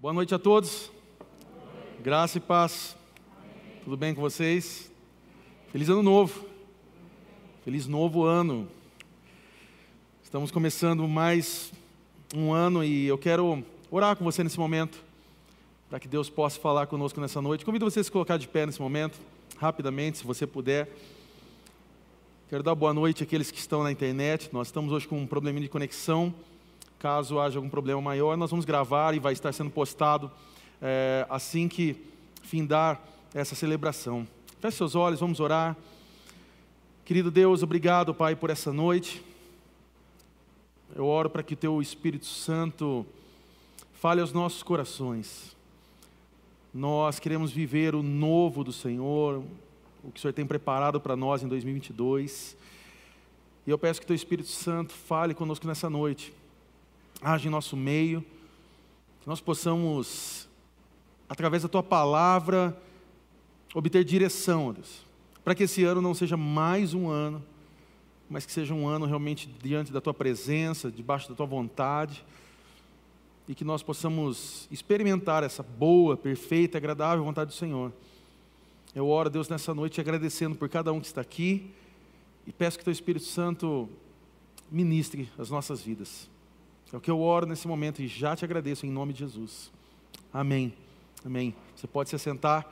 Boa noite a todos. Graça e paz. Tudo bem com vocês? Feliz ano novo. Feliz novo ano. Estamos começando mais um ano e eu quero orar com você nesse momento, para que Deus possa falar conosco nessa noite. Convido você a se colocar de pé nesse momento, rapidamente, se você puder. Quero dar boa noite àqueles que estão na internet. Nós estamos hoje com um probleminha de conexão. Caso haja algum problema maior, nós vamos gravar e vai estar sendo postado é, assim que findar essa celebração. Feche seus olhos, vamos orar. Querido Deus, obrigado, Pai, por essa noite. Eu oro para que o Teu Espírito Santo fale aos nossos corações. Nós queremos viver o novo do Senhor, o que o Senhor tem preparado para nós em 2022. E eu peço que Teu Espírito Santo fale conosco nessa noite, age em nosso meio, que nós possamos, através da Tua palavra, obter direção, Deus, para que esse ano não seja mais um ano, mas que seja um ano realmente diante da Tua presença, debaixo da Tua vontade, e que nós possamos experimentar essa boa, perfeita, agradável vontade do Senhor. Eu oro, Deus, nessa noite agradecendo por cada um que está aqui e peço que Teu Espírito Santo ministre as nossas vidas. É o que eu oro nesse momento e já te agradeço em nome de Jesus. Amém. Amém. Você pode se assentar.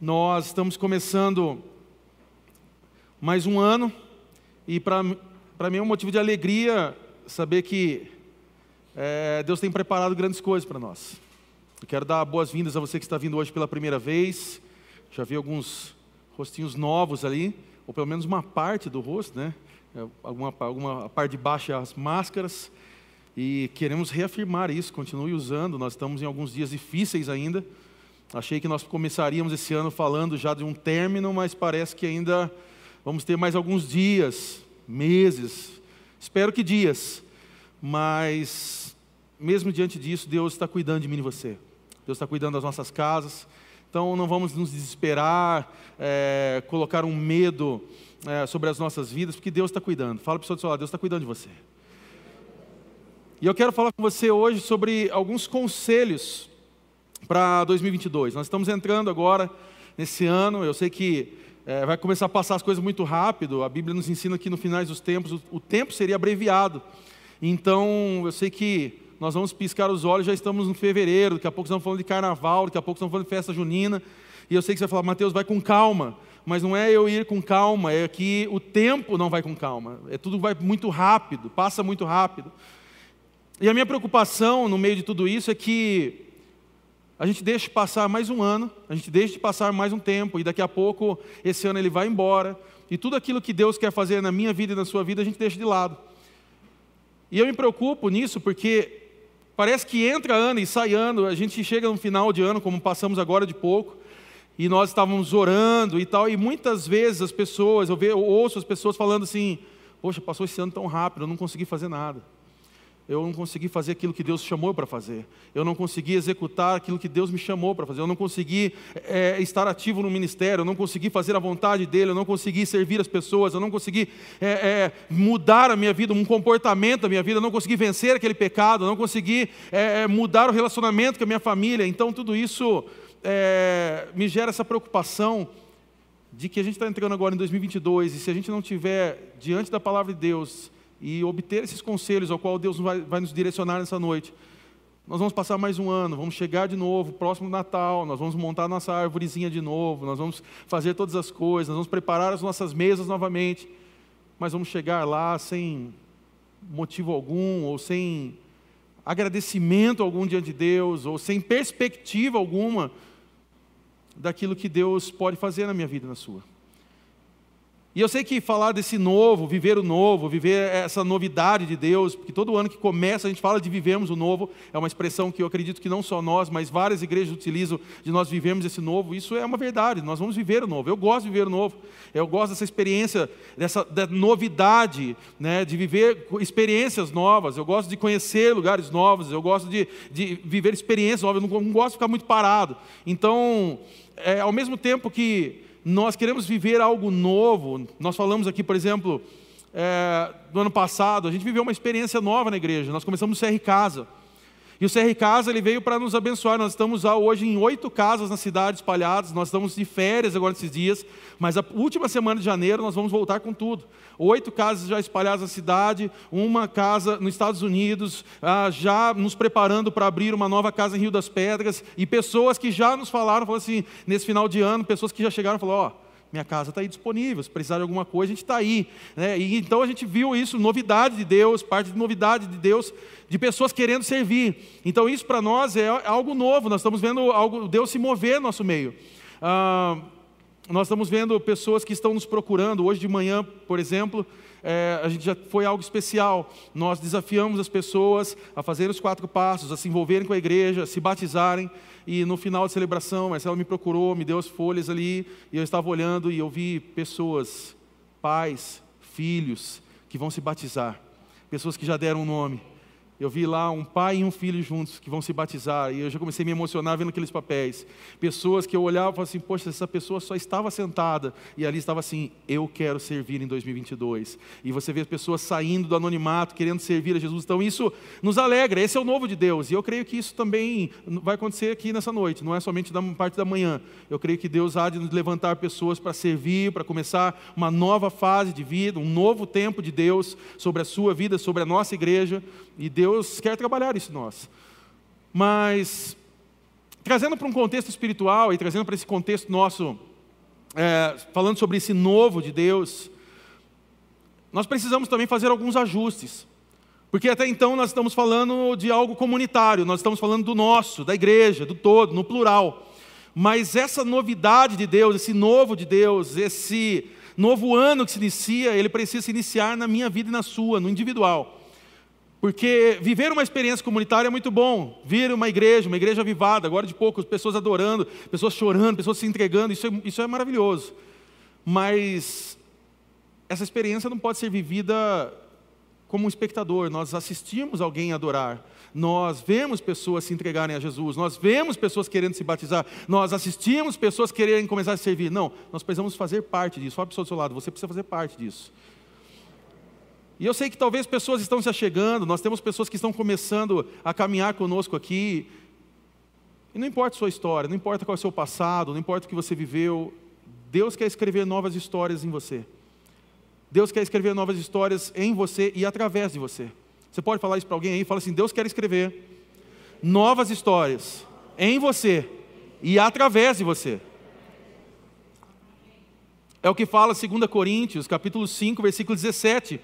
Nós estamos começando mais um ano e para mim é um motivo de alegria saber que é, Deus tem preparado grandes coisas para nós. Eu quero dar boas-vindas a você que está vindo hoje pela primeira vez. Já vi alguns rostinhos novos ali, ou pelo menos uma parte do rosto, né? É, alguma, alguma parte de baixo as máscaras. E queremos reafirmar isso, continue usando. Nós estamos em alguns dias difíceis ainda. Achei que nós começaríamos esse ano falando já de um término, mas parece que ainda vamos ter mais alguns dias, meses, espero que dias. Mas, mesmo diante disso, Deus está cuidando de mim e você. Deus está cuidando das nossas casas. Então não vamos nos desesperar, é, colocar um medo é, sobre as nossas vidas, porque Deus está cuidando. Fala para o pessoa do seu lado, Deus está cuidando de você. E eu quero falar com você hoje sobre alguns conselhos para 2022. Nós estamos entrando agora nesse ano, eu sei que é, vai começar a passar as coisas muito rápido. A Bíblia nos ensina que no finais dos tempos o, o tempo seria abreviado. Então eu sei que nós vamos piscar os olhos, já estamos no fevereiro, daqui a pouco estamos falando de carnaval, daqui a pouco estamos falando de festa junina. E eu sei que você vai falar, Mateus, vai com calma. Mas não é eu ir com calma, é que o tempo não vai com calma. É tudo vai muito rápido, passa muito rápido. E a minha preocupação no meio de tudo isso é que a gente deixe passar mais um ano, a gente deixe de passar mais um tempo, e daqui a pouco esse ano ele vai embora, e tudo aquilo que Deus quer fazer na minha vida e na sua vida a gente deixa de lado. E eu me preocupo nisso porque Parece que entra ano e sai ano, a gente chega no final de ano, como passamos agora de pouco, e nós estávamos orando e tal, e muitas vezes as pessoas, eu, vejo, eu ouço as pessoas falando assim: Poxa, passou esse ano tão rápido, eu não consegui fazer nada. Eu não consegui fazer aquilo que Deus chamou para fazer, eu não consegui executar aquilo que Deus me chamou para fazer, eu não consegui é, estar ativo no ministério, eu não consegui fazer a vontade dEle, eu não consegui servir as pessoas, eu não consegui é, é, mudar a minha vida, um comportamento da minha vida, eu não consegui vencer aquele pecado, eu não consegui é, é, mudar o relacionamento com a minha família. Então, tudo isso é, me gera essa preocupação de que a gente está entrando agora em 2022 e se a gente não tiver diante da palavra de Deus, e obter esses conselhos ao qual Deus vai, vai nos direcionar nessa noite. Nós vamos passar mais um ano, vamos chegar de novo, próximo Natal, nós vamos montar nossa árvorezinha de novo, nós vamos fazer todas as coisas, nós vamos preparar as nossas mesas novamente, mas vamos chegar lá sem motivo algum, ou sem agradecimento algum diante de Deus, ou sem perspectiva alguma daquilo que Deus pode fazer na minha vida e na sua. E eu sei que falar desse novo, viver o novo, viver essa novidade de Deus, porque todo ano que começa a gente fala de vivemos o novo, é uma expressão que eu acredito que não só nós, mas várias igrejas utilizam de nós vivemos esse novo, isso é uma verdade, nós vamos viver o novo. Eu gosto de viver o novo, eu gosto dessa experiência, dessa da novidade, né, de viver experiências novas, eu gosto de conhecer lugares novos, eu gosto de, de viver experiências novas, eu não, não gosto de ficar muito parado. Então, é, ao mesmo tempo que nós queremos viver algo novo. Nós falamos aqui, por exemplo, é, do ano passado, a gente viveu uma experiência nova na igreja. Nós começamos o CR Casa. E o CR Casa ele veio para nos abençoar. Nós estamos hoje em oito casas na cidade espalhadas. Nós estamos de férias agora nesses dias, mas a última semana de janeiro nós vamos voltar com tudo. Oito casas já espalhadas na cidade, uma casa nos Estados Unidos, ah, já nos preparando para abrir uma nova casa em Rio das Pedras. E pessoas que já nos falaram, falaram assim, nesse final de ano, pessoas que já chegaram e falaram: ó. Oh, minha casa está aí disponível, se precisar de alguma coisa, a gente está aí. Né? E, então a gente viu isso, novidade de Deus, parte de novidade de Deus, de pessoas querendo servir. Então isso para nós é algo novo, nós estamos vendo algo, Deus se mover no nosso meio. Ah, nós estamos vendo pessoas que estão nos procurando. Hoje de manhã, por exemplo, é, a gente já foi algo especial. Nós desafiamos as pessoas a fazerem os quatro passos, a se envolverem com a igreja, a se batizarem. E no final da celebração, Marcela me procurou, me deu as folhas ali, e eu estava olhando e eu vi pessoas, pais, filhos, que vão se batizar, pessoas que já deram um nome. Eu vi lá um pai e um filho juntos que vão se batizar, e eu já comecei a me emocionar vendo aqueles papéis. Pessoas que eu olhava e falava assim: Poxa, essa pessoa só estava sentada, e ali estava assim: Eu quero servir em 2022. E você vê pessoas saindo do anonimato, querendo servir a Jesus. Então isso nos alegra, esse é o novo de Deus, e eu creio que isso também vai acontecer aqui nessa noite, não é somente da parte da manhã. Eu creio que Deus há de nos levantar pessoas para servir, para começar uma nova fase de vida, um novo tempo de Deus sobre a sua vida, sobre a nossa igreja. E Deus quer trabalhar isso em nós. Mas, trazendo para um contexto espiritual e trazendo para esse contexto nosso, é, falando sobre esse novo de Deus, nós precisamos também fazer alguns ajustes. Porque até então nós estamos falando de algo comunitário, nós estamos falando do nosso, da igreja, do todo, no plural. Mas essa novidade de Deus, esse novo de Deus, esse novo ano que se inicia, ele precisa se iniciar na minha vida e na sua, no individual. Porque viver uma experiência comunitária é muito bom. Vir uma igreja, uma igreja avivada, agora de pouco, pessoas adorando, pessoas chorando, pessoas se entregando, isso é, isso é maravilhoso. Mas essa experiência não pode ser vivida como um espectador. Nós assistimos alguém adorar, nós vemos pessoas se entregarem a Jesus, nós vemos pessoas querendo se batizar, nós assistimos pessoas quererem começar a servir. Não, nós precisamos fazer parte disso. Olha para o seu lado, você precisa fazer parte disso. E eu sei que talvez pessoas estão se achegando, nós temos pessoas que estão começando a caminhar conosco aqui. E não importa a sua história, não importa qual é o seu passado, não importa o que você viveu, Deus quer escrever novas histórias em você. Deus quer escrever novas histórias em você e através de você. Você pode falar isso para alguém aí? Fala assim: Deus quer escrever novas histórias em você e através de você. É o que fala 2 Coríntios, capítulo 5, versículo 17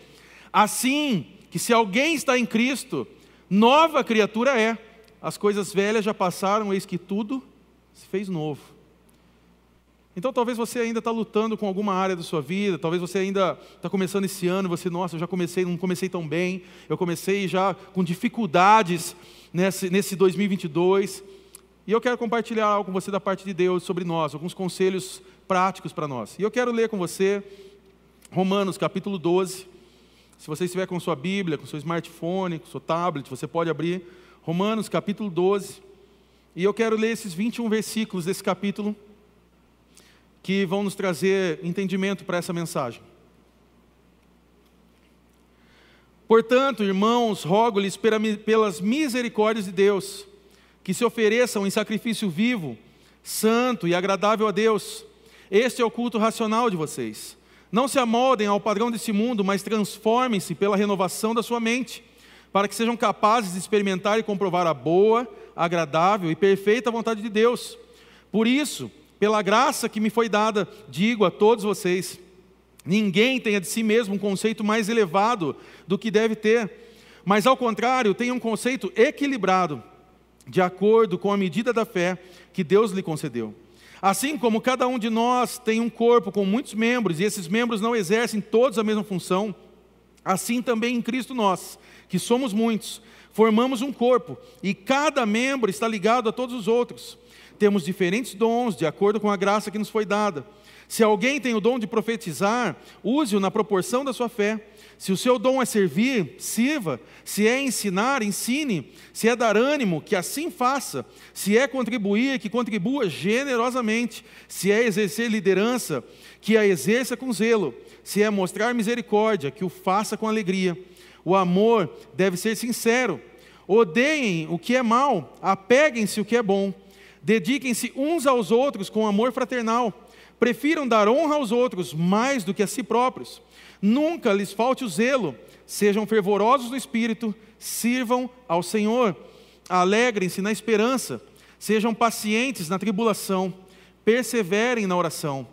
Assim que se alguém está em Cristo, nova criatura é. As coisas velhas já passaram, eis que tudo se fez novo. Então talvez você ainda está lutando com alguma área da sua vida, talvez você ainda está começando esse ano, você, nossa, eu já comecei, não comecei tão bem, eu comecei já com dificuldades nesse, nesse 2022. E eu quero compartilhar algo com você da parte de Deus sobre nós, alguns conselhos práticos para nós. E eu quero ler com você Romanos capítulo 12, se você estiver com sua Bíblia, com seu smartphone, com seu tablet, você pode abrir Romanos capítulo 12. E eu quero ler esses 21 versículos desse capítulo que vão nos trazer entendimento para essa mensagem. Portanto, irmãos, rogo-lhes pelas misericórdias de Deus, que se ofereçam em sacrifício vivo, santo e agradável a Deus. Este é o culto racional de vocês. Não se amoldem ao padrão desse mundo, mas transformem-se pela renovação da sua mente, para que sejam capazes de experimentar e comprovar a boa, agradável e perfeita vontade de Deus. Por isso, pela graça que me foi dada, digo a todos vocês: ninguém tenha de si mesmo um conceito mais elevado do que deve ter, mas ao contrário, tenha um conceito equilibrado, de acordo com a medida da fé que Deus lhe concedeu. Assim como cada um de nós tem um corpo com muitos membros, e esses membros não exercem todos a mesma função, assim também em Cristo nós, que somos muitos, formamos um corpo, e cada membro está ligado a todos os outros. Temos diferentes dons, de acordo com a graça que nos foi dada. Se alguém tem o dom de profetizar, use-o na proporção da sua fé. Se o seu dom é servir, sirva. Se é ensinar, ensine. Se é dar ânimo, que assim faça. Se é contribuir, que contribua generosamente. Se é exercer liderança, que a exerça com zelo. Se é mostrar misericórdia, que o faça com alegria. O amor deve ser sincero. Odeiem o que é mal, apeguem-se o que é bom. Dediquem-se uns aos outros com amor fraternal. Prefiram dar honra aos outros mais do que a si próprios. Nunca lhes falte o zelo. Sejam fervorosos no espírito, sirvam ao Senhor. Alegrem-se na esperança. Sejam pacientes na tribulação. Perseverem na oração.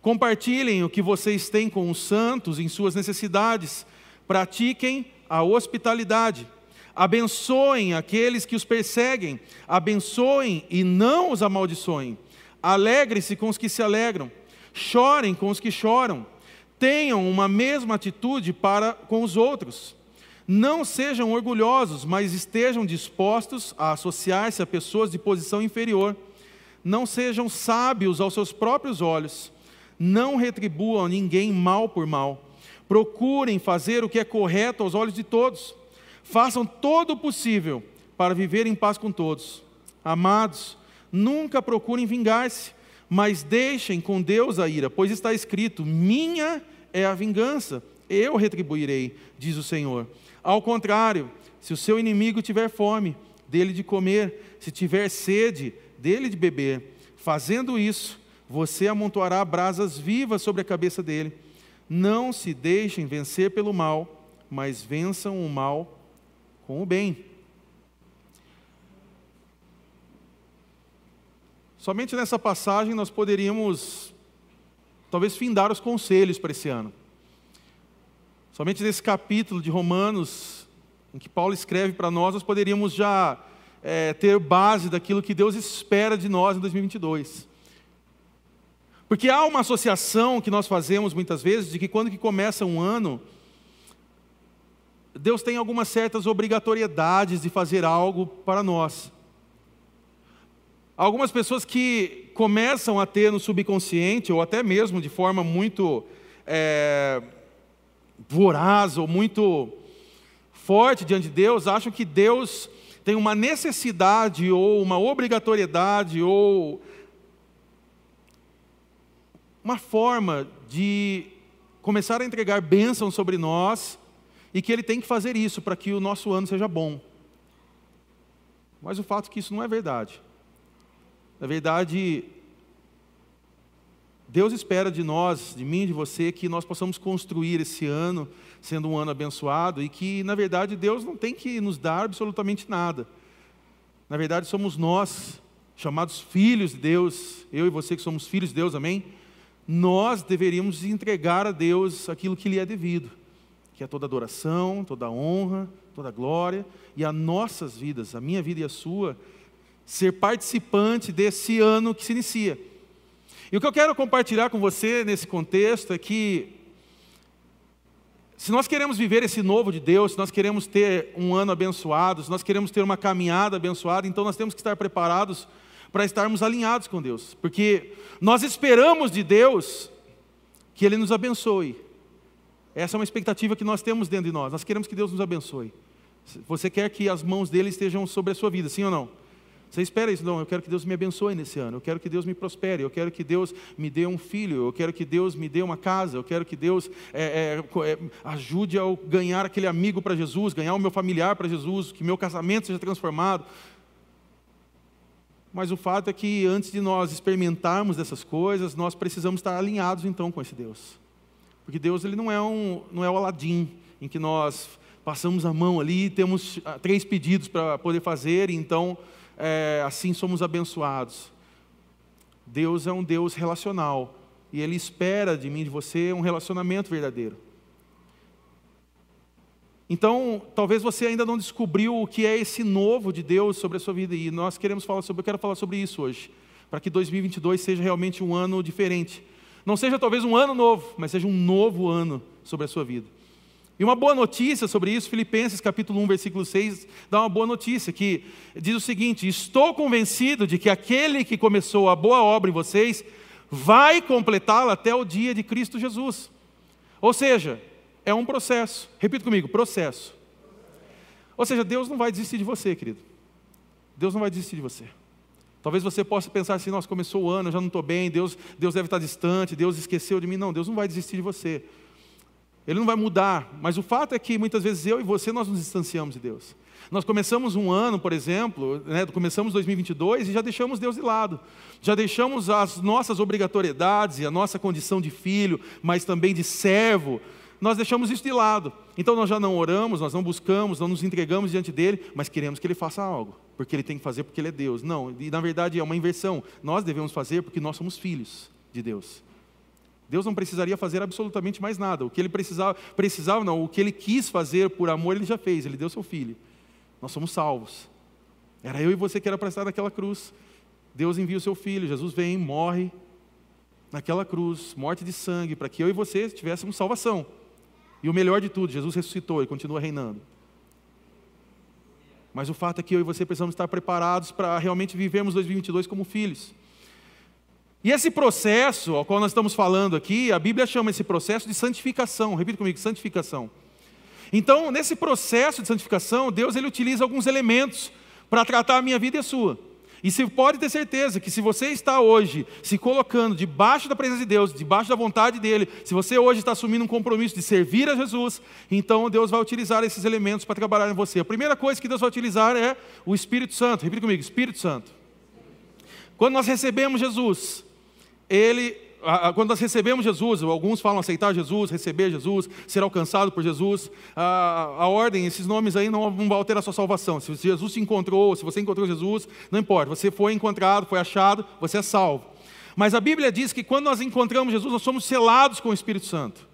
Compartilhem o que vocês têm com os santos em suas necessidades. Pratiquem a hospitalidade. Abençoem aqueles que os perseguem, abençoem e não os amaldiçoem. Alegrem-se com os que se alegram, chorem com os que choram. Tenham uma mesma atitude para com os outros. Não sejam orgulhosos, mas estejam dispostos a associar-se a pessoas de posição inferior. Não sejam sábios aos seus próprios olhos. Não retribuam ninguém mal por mal. Procurem fazer o que é correto aos olhos de todos Façam todo o possível para viver em paz com todos. Amados, nunca procurem vingar-se, mas deixem com Deus a ira, pois está escrito: Minha é a vingança, eu retribuirei, diz o Senhor. Ao contrário, se o seu inimigo tiver fome, dele de comer, se tiver sede, dele de beber. Fazendo isso, você amontoará brasas vivas sobre a cabeça dele. Não se deixem vencer pelo mal, mas vençam o mal com o bem. Somente nessa passagem nós poderíamos, talvez, findar os conselhos para esse ano. Somente nesse capítulo de Romanos, em que Paulo escreve para nós, nós poderíamos já é, ter base daquilo que Deus espera de nós em 2022. Porque há uma associação que nós fazemos muitas vezes de que quando que começa um ano, Deus tem algumas certas obrigatoriedades de fazer algo para nós. Algumas pessoas que começam a ter no subconsciente, ou até mesmo de forma muito é, voraz ou muito forte diante de Deus, acham que Deus tem uma necessidade ou uma obrigatoriedade ou uma forma de começar a entregar bênçãos sobre nós e que ele tem que fazer isso para que o nosso ano seja bom. Mas o fato é que isso não é verdade. Na verdade, Deus espera de nós, de mim, de você, que nós possamos construir esse ano sendo um ano abençoado e que, na verdade, Deus não tem que nos dar absolutamente nada. Na verdade, somos nós, chamados filhos de Deus, eu e você que somos filhos de Deus, amém? Nós deveríamos entregar a Deus aquilo que lhe é devido que é toda adoração, toda honra, toda glória, e as nossas vidas, a minha vida e a sua, ser participante desse ano que se inicia. E o que eu quero compartilhar com você nesse contexto é que, se nós queremos viver esse novo de Deus, se nós queremos ter um ano abençoado, se nós queremos ter uma caminhada abençoada, então nós temos que estar preparados para estarmos alinhados com Deus, porque nós esperamos de Deus que Ele nos abençoe. Essa é uma expectativa que nós temos dentro de nós. Nós queremos que Deus nos abençoe. Você quer que as mãos dele estejam sobre a sua vida, sim ou não? Você espera isso? Não, eu quero que Deus me abençoe nesse ano, eu quero que Deus me prospere, eu quero que Deus me dê um filho, eu quero que Deus me dê uma casa, eu quero que Deus é, é, é, ajude a ganhar aquele amigo para Jesus, ganhar o meu familiar para Jesus, que meu casamento seja transformado. Mas o fato é que antes de nós experimentarmos dessas coisas, nós precisamos estar alinhados então com esse Deus. Porque Deus ele não é um não é o Aladim em que nós passamos a mão ali, temos ah, três pedidos para poder fazer, e então é, assim somos abençoados. Deus é um Deus relacional e Ele espera de mim, de você, um relacionamento verdadeiro. Então, talvez você ainda não descobriu o que é esse novo de Deus sobre a sua vida e nós queremos falar sobre, eu quero falar sobre isso hoje, para que 2022 seja realmente um ano diferente não seja talvez um ano novo, mas seja um novo ano sobre a sua vida. E uma boa notícia sobre isso, Filipenses capítulo 1, versículo 6, dá uma boa notícia, que diz o seguinte: Estou convencido de que aquele que começou a boa obra em vocês, vai completá-la até o dia de Cristo Jesus. Ou seja, é um processo. Repita comigo, processo. Ou seja, Deus não vai desistir de você, querido. Deus não vai desistir de você. Talvez você possa pensar assim: nossa, começou o ano, eu já não estou bem, Deus, Deus deve estar distante, Deus esqueceu de mim. Não, Deus não vai desistir de você. Ele não vai mudar, mas o fato é que muitas vezes eu e você nós nos distanciamos de Deus. Nós começamos um ano, por exemplo, né, começamos 2022 e já deixamos Deus de lado. Já deixamos as nossas obrigatoriedades e a nossa condição de filho, mas também de servo, nós deixamos isso de lado. Então nós já não oramos, nós não buscamos, não nos entregamos diante dele, mas queremos que ele faça algo, porque ele tem que fazer porque ele é Deus. Não, e na verdade é uma inversão. Nós devemos fazer porque nós somos filhos de Deus. Deus não precisaria fazer absolutamente mais nada. O que ele precisava, precisava não, o que ele quis fazer por amor, ele já fez, ele deu seu filho. Nós somos salvos. Era eu e você que era para estar naquela cruz. Deus envia o seu filho, Jesus vem, morre naquela cruz, morte de sangue, para que eu e você tivéssemos salvação. E o melhor de tudo, Jesus ressuscitou e continua reinando. Mas o fato é que eu e você precisamos estar preparados para realmente vivermos 2022 como filhos. E esse processo ao qual nós estamos falando aqui, a Bíblia chama esse processo de santificação. Repita comigo, santificação. Então, nesse processo de santificação, Deus ele utiliza alguns elementos para tratar a minha vida e a sua. E você pode ter certeza que se você está hoje se colocando debaixo da presença de Deus, debaixo da vontade dele, se você hoje está assumindo um compromisso de servir a Jesus, então Deus vai utilizar esses elementos para trabalhar em você. A primeira coisa que Deus vai utilizar é o Espírito Santo. Repita comigo, Espírito Santo. Quando nós recebemos Jesus, ele quando nós recebemos Jesus, alguns falam aceitar Jesus, receber Jesus, ser alcançado por Jesus, a, a ordem, esses nomes aí não, vão alterar a sua salvação. Se Jesus te encontrou, se você encontrou Jesus, não importa, você foi encontrado, foi achado, você é salvo. Mas a Bíblia diz que quando nós encontramos Jesus, nós somos selados com o Espírito Santo.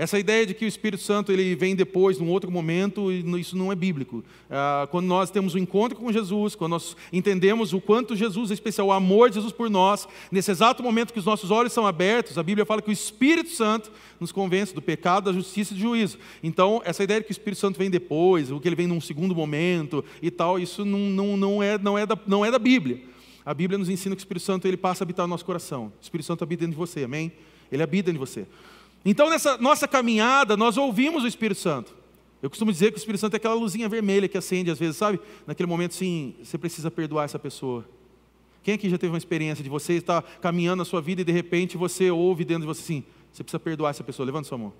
Essa ideia de que o Espírito Santo ele vem depois, num outro momento, isso não é bíblico. Ah, quando nós temos um encontro com Jesus, quando nós entendemos o quanto Jesus é especial, o amor de Jesus por nós, nesse exato momento que os nossos olhos são abertos, a Bíblia fala que o Espírito Santo nos convence do pecado, da justiça e do juízo. Então, essa ideia de que o Espírito Santo vem depois, ou que ele vem num segundo momento e tal, isso não, não, não, é, não, é, da, não é da Bíblia. A Bíblia nos ensina que o Espírito Santo ele passa a habitar no nosso coração. O Espírito Santo habita dentro de você, amém? Ele habita dentro de você. Então, nessa nossa caminhada, nós ouvimos o Espírito Santo. Eu costumo dizer que o Espírito Santo é aquela luzinha vermelha que acende às vezes, sabe? Naquele momento, sim, você precisa perdoar essa pessoa. Quem aqui já teve uma experiência de você estar caminhando na sua vida e de repente você ouve dentro de você assim, você precisa perdoar essa pessoa? Levanta sua mão.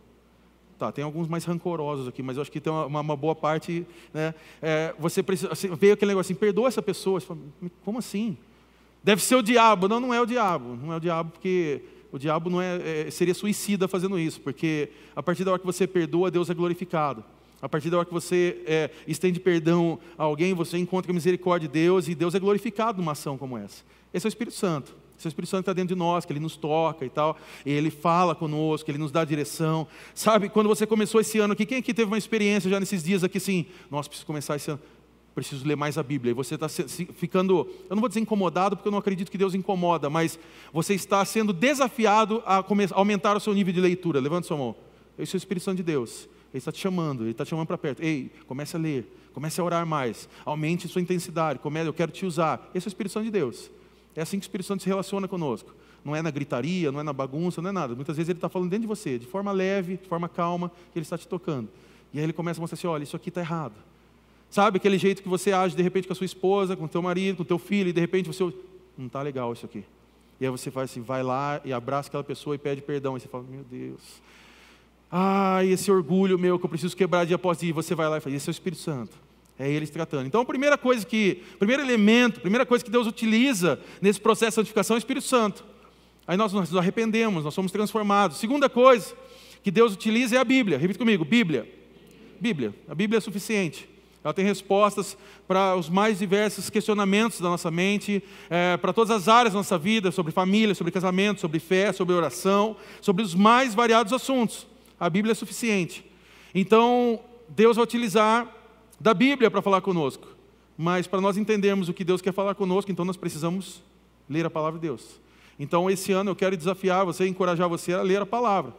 Tá, tem alguns mais rancorosos aqui, mas eu acho que tem uma, uma boa parte, né? É, você precisa, assim, veio aquele negócio assim, perdoa essa pessoa. Fala, Como assim? Deve ser o diabo. Não, não é o diabo. Não é o diabo porque o diabo não é, é, seria suicida fazendo isso, porque a partir da hora que você perdoa, Deus é glorificado. A partir da hora que você é, estende perdão a alguém, você encontra a misericórdia de Deus e Deus é glorificado numa ação como essa. Esse é o Espírito Santo. Esse é o Espírito Santo está dentro de nós, que Ele nos toca e tal, e Ele fala conosco, Ele nos dá direção. Sabe, quando você começou esse ano aqui, quem aqui teve uma experiência já nesses dias aqui assim, nossa, preciso começar esse ano preciso ler mais a Bíblia. E você está ficando, eu não vou dizer incomodado, porque eu não acredito que Deus incomoda, mas você está sendo desafiado a aumentar o seu nível de leitura. Levante sua mão. Esse é o Espírito Santo de Deus. Ele está te chamando, ele está te chamando para perto. Ei, comece a ler, comece a orar mais, aumente sua intensidade, comece, eu quero te usar. Esse é o Espírito Santo de Deus. É assim que o Espírito Santo se relaciona conosco. Não é na gritaria, não é na bagunça, não é nada. Muitas vezes ele está falando dentro de você, de forma leve, de forma calma, que ele está te tocando. E aí ele começa a mostrar assim: olha, isso aqui está errado. Sabe aquele jeito que você age de repente com a sua esposa, com o teu marido, com o teu filho, e de repente você não está legal isso aqui. E aí você faz assim, vai lá e abraça aquela pessoa e pede perdão. E você fala, meu Deus. Ai, esse orgulho meu que eu preciso quebrar dia após dia. E você vai lá e faz, esse é o Espírito Santo. É ele se tratando. Então, a primeira coisa que, primeiro elemento, a primeira coisa que Deus utiliza nesse processo de santificação é o Espírito Santo. Aí nós nos arrependemos, nós somos transformados. Segunda coisa que Deus utiliza é a Bíblia. Repita comigo, Bíblia. Bíblia. A Bíblia é suficiente. Ela tem respostas para os mais diversos questionamentos da nossa mente, é, para todas as áreas da nossa vida, sobre família, sobre casamento, sobre fé, sobre oração, sobre os mais variados assuntos. A Bíblia é suficiente. Então, Deus vai utilizar da Bíblia para falar conosco. Mas para nós entendermos o que Deus quer falar conosco, então nós precisamos ler a palavra de Deus. Então, esse ano eu quero desafiar você, encorajar você a ler a palavra.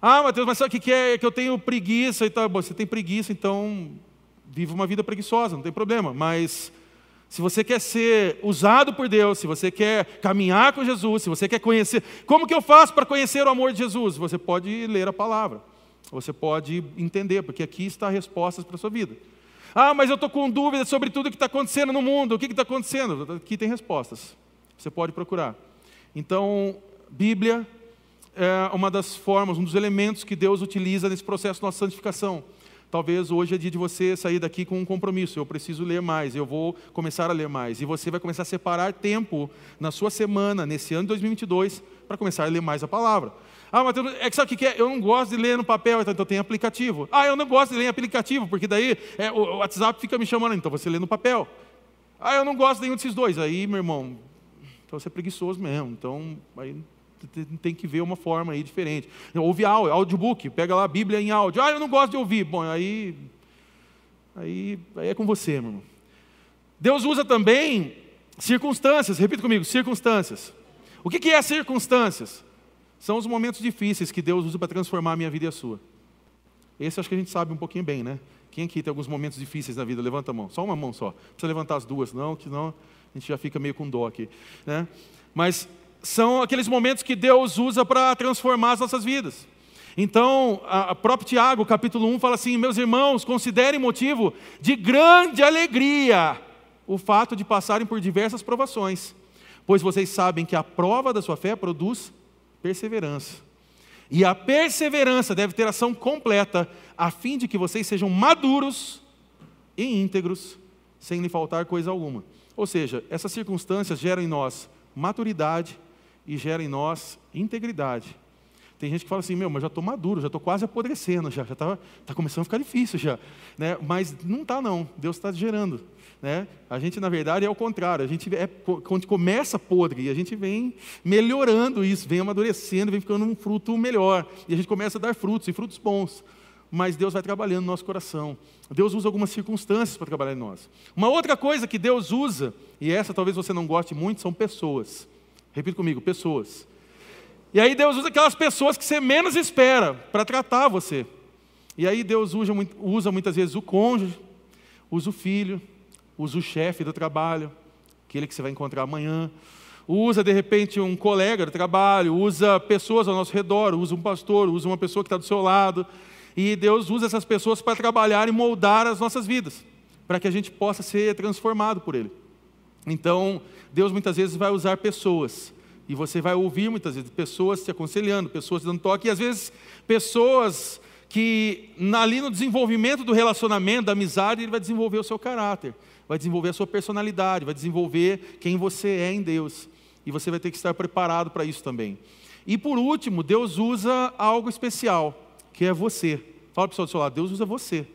Ah, Mateus, mas sabe o que é que eu tenho preguiça e tal? Bom, você tem preguiça, então viva uma vida preguiçosa, não tem problema, mas se você quer ser usado por Deus, se você quer caminhar com Jesus, se você quer conhecer, como que eu faço para conhecer o amor de Jesus? Você pode ler a palavra, você pode entender, porque aqui está respostas para a sua vida. Ah, mas eu estou com dúvidas sobre tudo que está acontecendo no mundo, o que está acontecendo? Aqui tem respostas, você pode procurar. Então, Bíblia é uma das formas, um dos elementos que Deus utiliza nesse processo de nossa santificação talvez hoje é dia de você sair daqui com um compromisso. Eu preciso ler mais, eu vou começar a ler mais. E você vai começar a separar tempo na sua semana, nesse ano de 2022, para começar a ler mais a palavra. Ah, mas é que sabe o que é? Eu não gosto de ler no papel, então tenho aplicativo. Ah, eu não gosto de ler em aplicativo, porque daí é, o WhatsApp fica me chamando, então você lê no papel. Ah, eu não gosto de nenhum desses dois. Aí, meu irmão, então você é preguiçoso mesmo. Então, aí tem que ver uma forma aí diferente. Ouve áudio, audiobook, pega lá a Bíblia em áudio. Ah, eu não gosto de ouvir. Bom, aí, aí, aí é com você, meu irmão. Deus usa também circunstâncias, repita comigo, circunstâncias. O que é circunstâncias? São os momentos difíceis que Deus usa para transformar a minha vida e a sua. Esse acho que a gente sabe um pouquinho bem, né? Quem aqui tem alguns momentos difíceis na vida? Levanta a mão. Só uma mão só. Não precisa levantar as duas, não, que não a gente já fica meio com dó aqui. Né? Mas são aqueles momentos que Deus usa para transformar as nossas vidas. Então, a próprio Tiago, capítulo 1, fala assim: Meus irmãos, considerem motivo de grande alegria o fato de passarem por diversas provações, pois vocês sabem que a prova da sua fé produz perseverança. E a perseverança deve ter ação completa, a fim de que vocês sejam maduros e íntegros, sem lhe faltar coisa alguma. Ou seja, essas circunstâncias geram em nós maturidade e geram em nós integridade. Tem gente que fala assim, meu, mas já estou maduro, já estou quase apodrecendo, já está tá começando a ficar difícil já. Né? Mas não está não, Deus está gerando. Né? A gente, na verdade, é o contrário. A gente é, quando começa podre, a gente vem melhorando isso, vem amadurecendo, vem ficando um fruto melhor. E a gente começa a dar frutos, e frutos bons. Mas Deus vai trabalhando no nosso coração. Deus usa algumas circunstâncias para trabalhar em nós. Uma outra coisa que Deus usa, e essa talvez você não goste muito, são pessoas. Repita comigo, pessoas. E aí Deus usa aquelas pessoas que você menos espera para tratar você. E aí Deus usa, usa muitas vezes o cônjuge, usa o filho, usa o chefe do trabalho, aquele que você vai encontrar amanhã, usa de repente um colega do trabalho, usa pessoas ao nosso redor, usa um pastor, usa uma pessoa que está do seu lado. E Deus usa essas pessoas para trabalhar e moldar as nossas vidas, para que a gente possa ser transformado por Ele. Então, Deus muitas vezes vai usar pessoas, e você vai ouvir muitas vezes pessoas te aconselhando, pessoas te dando toque, e às vezes pessoas que ali no desenvolvimento do relacionamento, da amizade, ele vai desenvolver o seu caráter, vai desenvolver a sua personalidade, vai desenvolver quem você é em Deus. E você vai ter que estar preparado para isso também. E por último, Deus usa algo especial que é você. Fala para o pessoal do seu lado, Deus usa você.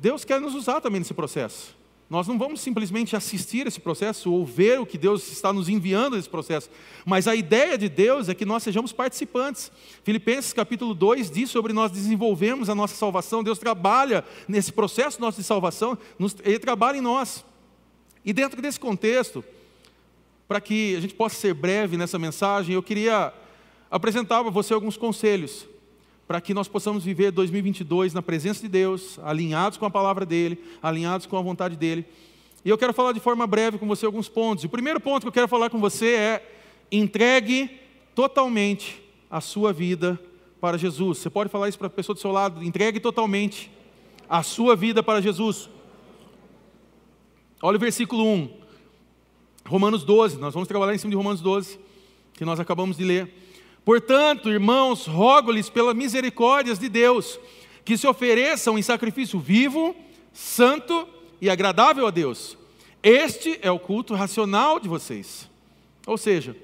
Deus quer nos usar também nesse processo. Nós não vamos simplesmente assistir esse processo ou ver o que Deus está nos enviando nesse processo, mas a ideia de Deus é que nós sejamos participantes. Filipenses capítulo 2 diz sobre nós desenvolvermos a nossa salvação. Deus trabalha nesse processo nosso de salvação, Ele trabalha em nós. E dentro desse contexto, para que a gente possa ser breve nessa mensagem, eu queria apresentar para você alguns conselhos para que nós possamos viver 2022 na presença de Deus, alinhados com a palavra dEle, alinhados com a vontade dEle. E eu quero falar de forma breve com você alguns pontos. O primeiro ponto que eu quero falar com você é: entregue totalmente a sua vida para Jesus. Você pode falar isso para a pessoa do seu lado: entregue totalmente a sua vida para Jesus. Olha o versículo 1, Romanos 12, nós vamos trabalhar em cima de Romanos 12, que nós acabamos de ler. Portanto, irmãos, rogo-lhes pelas misericórdias de Deus, que se ofereçam em sacrifício vivo, santo e agradável a Deus. Este é o culto racional de vocês. Ou seja,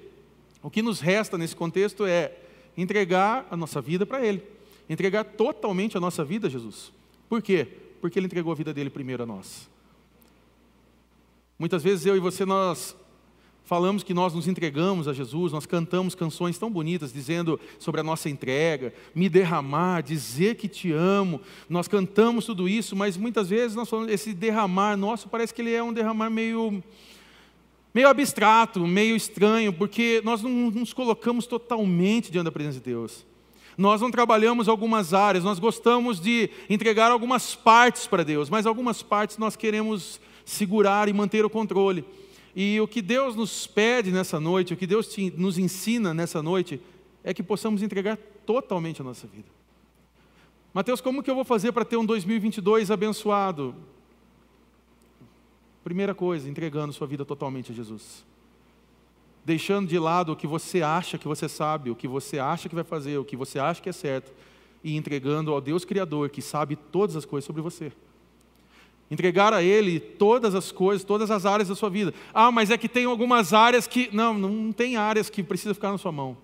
o que nos resta nesse contexto é entregar a nossa vida para Ele, entregar totalmente a nossa vida a Jesus. Por quê? Porque Ele entregou a vida dele primeiro a nós. Muitas vezes eu e você nós Falamos que nós nos entregamos a Jesus, nós cantamos canções tão bonitas dizendo sobre a nossa entrega, me derramar, dizer que te amo. Nós cantamos tudo isso, mas muitas vezes nós falamos, esse derramar nosso parece que ele é um derramar meio meio abstrato, meio estranho, porque nós não nos colocamos totalmente diante da presença de Deus. Nós não trabalhamos algumas áreas, nós gostamos de entregar algumas partes para Deus, mas algumas partes nós queremos segurar e manter o controle. E o que Deus nos pede nessa noite, o que Deus te, nos ensina nessa noite, é que possamos entregar totalmente a nossa vida. Mateus, como que eu vou fazer para ter um 2022 abençoado? Primeira coisa, entregando sua vida totalmente a Jesus. Deixando de lado o que você acha que você sabe, o que você acha que vai fazer, o que você acha que é certo, e entregando ao Deus Criador, que sabe todas as coisas sobre você. Entregar a Ele todas as coisas, todas as áreas da sua vida. Ah, mas é que tem algumas áreas que. Não, não tem áreas que precisa ficar na sua mão.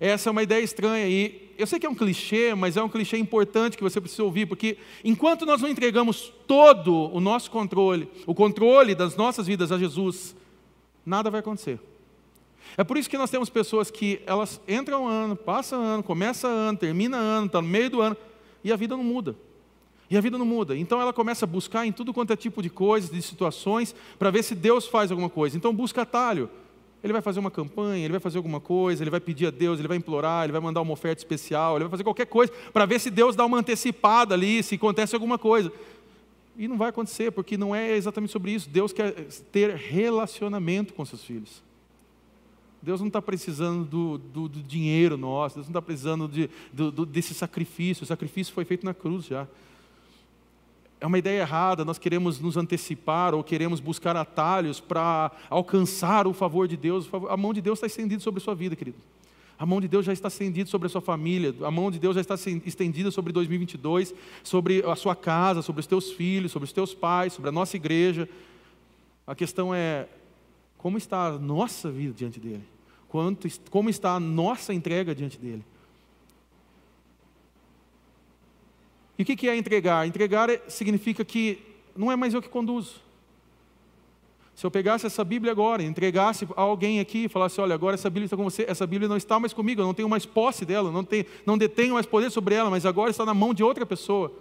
Essa é uma ideia estranha e eu sei que é um clichê, mas é um clichê importante que você precisa ouvir, porque enquanto nós não entregamos todo o nosso controle, o controle das nossas vidas a Jesus, nada vai acontecer. É por isso que nós temos pessoas que elas entram ano, passam ano, começa ano, termina ano, está no meio do ano, e a vida não muda. E a vida não muda. Então ela começa a buscar em tudo quanto é tipo de coisas, de situações, para ver se Deus faz alguma coisa. Então busca atalho. Ele vai fazer uma campanha, ele vai fazer alguma coisa, ele vai pedir a Deus, ele vai implorar, ele vai mandar uma oferta especial, ele vai fazer qualquer coisa para ver se Deus dá uma antecipada ali, se acontece alguma coisa. E não vai acontecer, porque não é exatamente sobre isso. Deus quer ter relacionamento com seus filhos. Deus não está precisando do, do, do, dinheiro nosso, Deus não está precisando de, do, desse sacrifício. O sacrifício foi feito na cruz já. É uma ideia errada, nós queremos nos antecipar ou queremos buscar atalhos para alcançar o favor de Deus. A mão de Deus está estendida sobre a sua vida, querido. A mão de Deus já está estendida sobre a sua família, a mão de Deus já está estendida sobre 2022, sobre a sua casa, sobre os teus filhos, sobre os teus pais, sobre a nossa igreja. A questão é como está a nossa vida diante dele? quanto, como está a nossa entrega diante dele. E o que é entregar? Entregar é, significa que não é mais eu que conduzo. Se eu pegasse essa Bíblia agora, entregasse a alguém aqui e falasse: Olha, agora essa Bíblia está com você, essa Bíblia não está mais comigo, eu não tenho mais posse dela, não, tenho, não detenho mais poder sobre ela, mas agora está na mão de outra pessoa.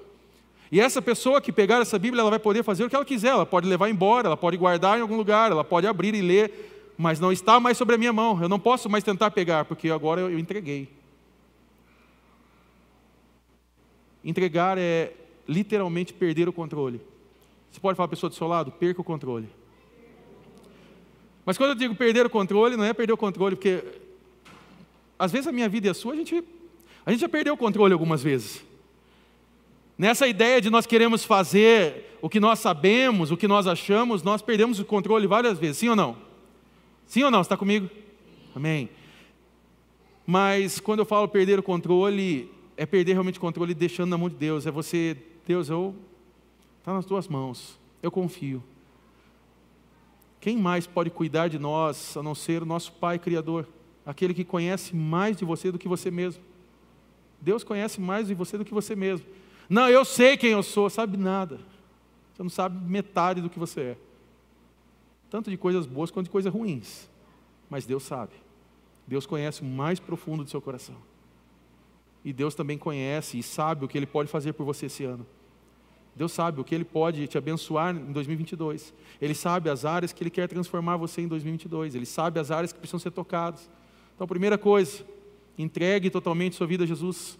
E essa pessoa que pegar essa Bíblia, ela vai poder fazer o que ela quiser, ela pode levar embora, ela pode guardar em algum lugar, ela pode abrir e ler mas não está mais sobre a minha mão. Eu não posso mais tentar pegar, porque agora eu, entreguei. Entregar é literalmente perder o controle. Você pode falar para a pessoa do seu lado? Perca o controle. Mas quando eu digo perder o controle, não é perder o controle, porque às vezes a minha vida e a sua, a gente, a gente já perdeu o controle algumas vezes. Nessa ideia de nós queremos fazer o que nós sabemos, o que nós achamos, nós perdemos o controle várias vezes, sim ou não? Sim ou não? Você está comigo? Amém. Mas quando eu falo perder o controle, é perder realmente o controle deixando na mão de Deus. É você, Deus, eu está nas tuas mãos. Eu confio. Quem mais pode cuidar de nós a não ser o nosso Pai Criador? Aquele que conhece mais de você do que você mesmo. Deus conhece mais de você do que você mesmo. Não, eu sei quem eu sou, sabe nada. Você não sabe metade do que você é tanto de coisas boas quanto de coisas ruins. Mas Deus sabe. Deus conhece o mais profundo do seu coração. E Deus também conhece e sabe o que Ele pode fazer por você esse ano. Deus sabe o que Ele pode te abençoar em 2022. Ele sabe as áreas que Ele quer transformar você em 2022. Ele sabe as áreas que precisam ser tocadas. Então, primeira coisa, entregue totalmente sua vida a Jesus.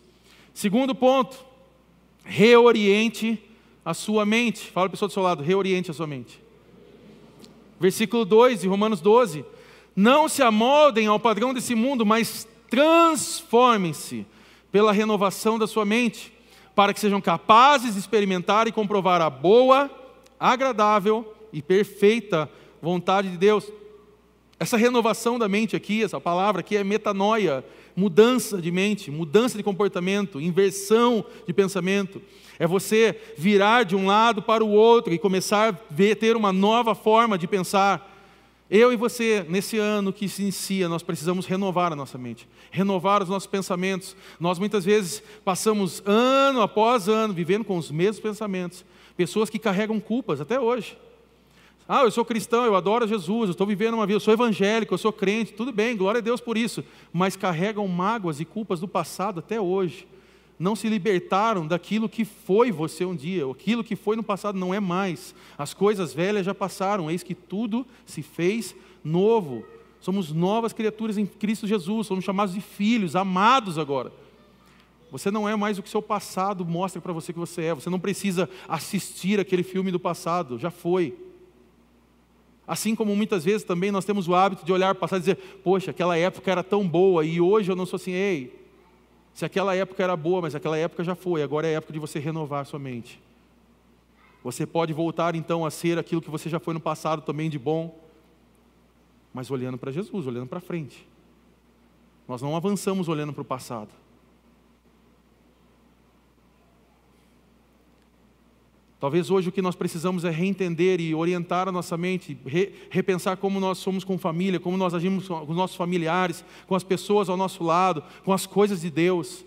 Segundo ponto, reoriente a sua mente. Fala para a pessoa do seu lado, reoriente a sua mente. Versículo 2 de Romanos 12: Não se amoldem ao padrão desse mundo, mas transformem-se pela renovação da sua mente, para que sejam capazes de experimentar e comprovar a boa, agradável e perfeita vontade de Deus. Essa renovação da mente aqui, essa palavra aqui é metanoia, mudança de mente, mudança de comportamento, inversão de pensamento. É você virar de um lado para o outro e começar a ver, ter uma nova forma de pensar. Eu e você, nesse ano que se inicia, nós precisamos renovar a nossa mente, renovar os nossos pensamentos. Nós muitas vezes passamos ano após ano vivendo com os mesmos pensamentos. Pessoas que carregam culpas até hoje. Ah, eu sou cristão, eu adoro Jesus, eu estou vivendo uma vida, eu sou evangélico, eu sou crente, tudo bem, glória a Deus por isso. Mas carregam mágoas e culpas do passado até hoje. Não se libertaram daquilo que foi você um dia, aquilo que foi no passado não é mais. As coisas velhas já passaram, eis que tudo se fez novo. Somos novas criaturas em Cristo Jesus, somos chamados de filhos, amados agora. Você não é mais o que seu passado mostra para você que você é. Você não precisa assistir aquele filme do passado, já foi. Assim como muitas vezes também nós temos o hábito de olhar para o passado e dizer, poxa, aquela época era tão boa e hoje eu não sou assim, ei, se aquela época era boa, mas aquela época já foi, agora é a época de você renovar sua mente. Você pode voltar então a ser aquilo que você já foi no passado também de bom, mas olhando para Jesus, olhando para frente. Nós não avançamos olhando para o passado. Talvez hoje o que nós precisamos é reentender e orientar a nossa mente, re, repensar como nós somos com família, como nós agimos com os nossos familiares, com as pessoas ao nosso lado, com as coisas de Deus.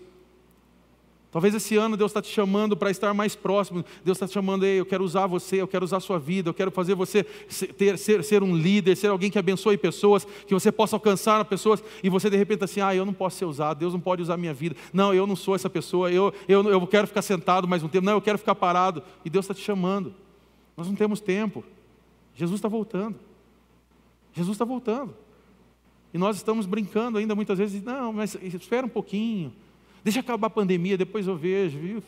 Talvez esse ano Deus está te chamando para estar mais próximo. Deus está te chamando, Ei, eu quero usar você, eu quero usar a sua vida, eu quero fazer você ter, ser, ser um líder, ser alguém que abençoe pessoas, que você possa alcançar pessoas, e você de repente assim, ah, eu não posso ser usado, Deus não pode usar a minha vida. Não, eu não sou essa pessoa, eu, eu, eu quero ficar sentado mais um tempo, não, eu quero ficar parado. E Deus está te chamando. Nós não temos tempo. Jesus está voltando. Jesus está voltando. E nós estamos brincando ainda muitas vezes, não, mas espera um pouquinho. Deixa acabar a pandemia, depois eu vejo. Viu?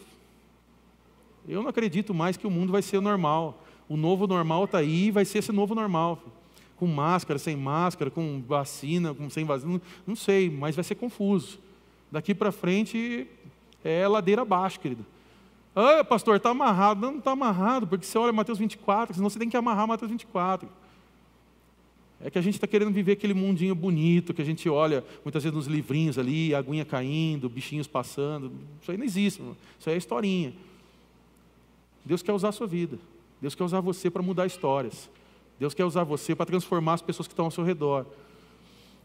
Eu não acredito mais que o mundo vai ser normal. O novo normal está aí e vai ser esse novo normal. Com máscara, sem máscara, com vacina, com sem vacina. Não sei, mas vai ser confuso. Daqui para frente é ladeira abaixo, querido. Ah, pastor, está amarrado. Não, não está amarrado, porque você olha Mateus 24, senão você tem que amarrar Mateus 24. É que a gente está querendo viver aquele mundinho bonito que a gente olha muitas vezes nos livrinhos ali, a aguinha caindo, bichinhos passando. Isso aí não existe, isso aí é historinha. Deus quer usar a sua vida. Deus quer usar você para mudar histórias. Deus quer usar você para transformar as pessoas que estão ao seu redor.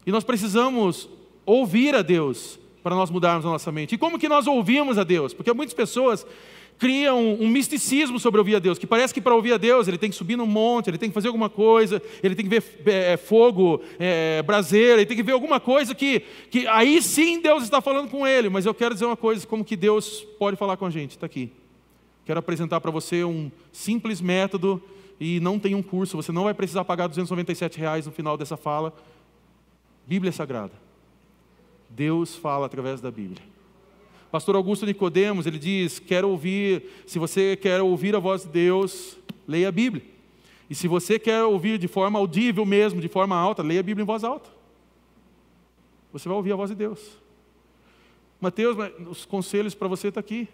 E nós precisamos ouvir a Deus para nós mudarmos a nossa mente. E como que nós ouvimos a Deus? Porque muitas pessoas cria um, um, misticismo sobre ouvir a Deus, que parece que para ouvir a Deus ele tem que subir num monte, ele tem que fazer alguma coisa, ele tem que ver é, é, fogo, é, braseira, ele tem que ver alguma coisa que, que aí sim Deus está falando com ele. Mas eu quero dizer uma coisa, como que Deus pode falar com a gente, está aqui. Quero apresentar para você um simples método e não tem um curso, você não vai precisar pagar 297 reais no final dessa fala. Bíblia Sagrada. Deus fala através da Bíblia. Pastor Augusto Nicodemos, ele diz: "Quero ouvir, se você quer ouvir a voz de Deus, leia a Bíblia. E se você quer ouvir de forma audível mesmo, de forma alta, leia a Bíblia em voz alta. Você vai ouvir a voz de Deus. Mateus, os conselhos para você estão tá aqui.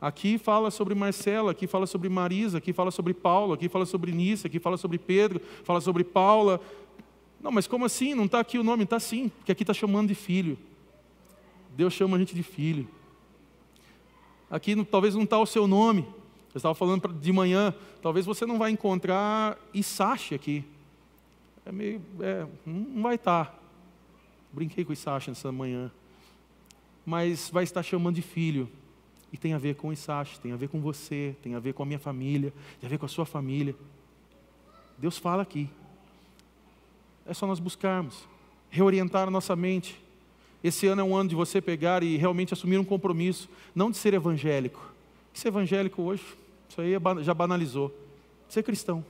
Aqui fala sobre Marcela, aqui fala sobre Marisa, aqui fala sobre Paulo, aqui fala sobre Nice, aqui fala sobre Pedro, fala sobre Paula. Não, mas como assim? Não está aqui o nome? Está sim, porque aqui está chamando de filho. Deus chama a gente de filho. Aqui talvez não está o seu nome. Eu estava falando de manhã, talvez você não vai encontrar Isashi aqui. É meio, é, não vai estar. Tá. Brinquei com Isashi nessa manhã. Mas vai estar chamando de filho. E tem a ver com Isashi, tem a ver com você, tem a ver com a minha família, tem a ver com a sua família. Deus fala aqui. É só nós buscarmos, reorientar a nossa mente esse ano é um ano de você pegar e realmente assumir um compromisso, não de ser evangélico. Ser evangélico hoje, isso aí é já banalizou. Ser cristão,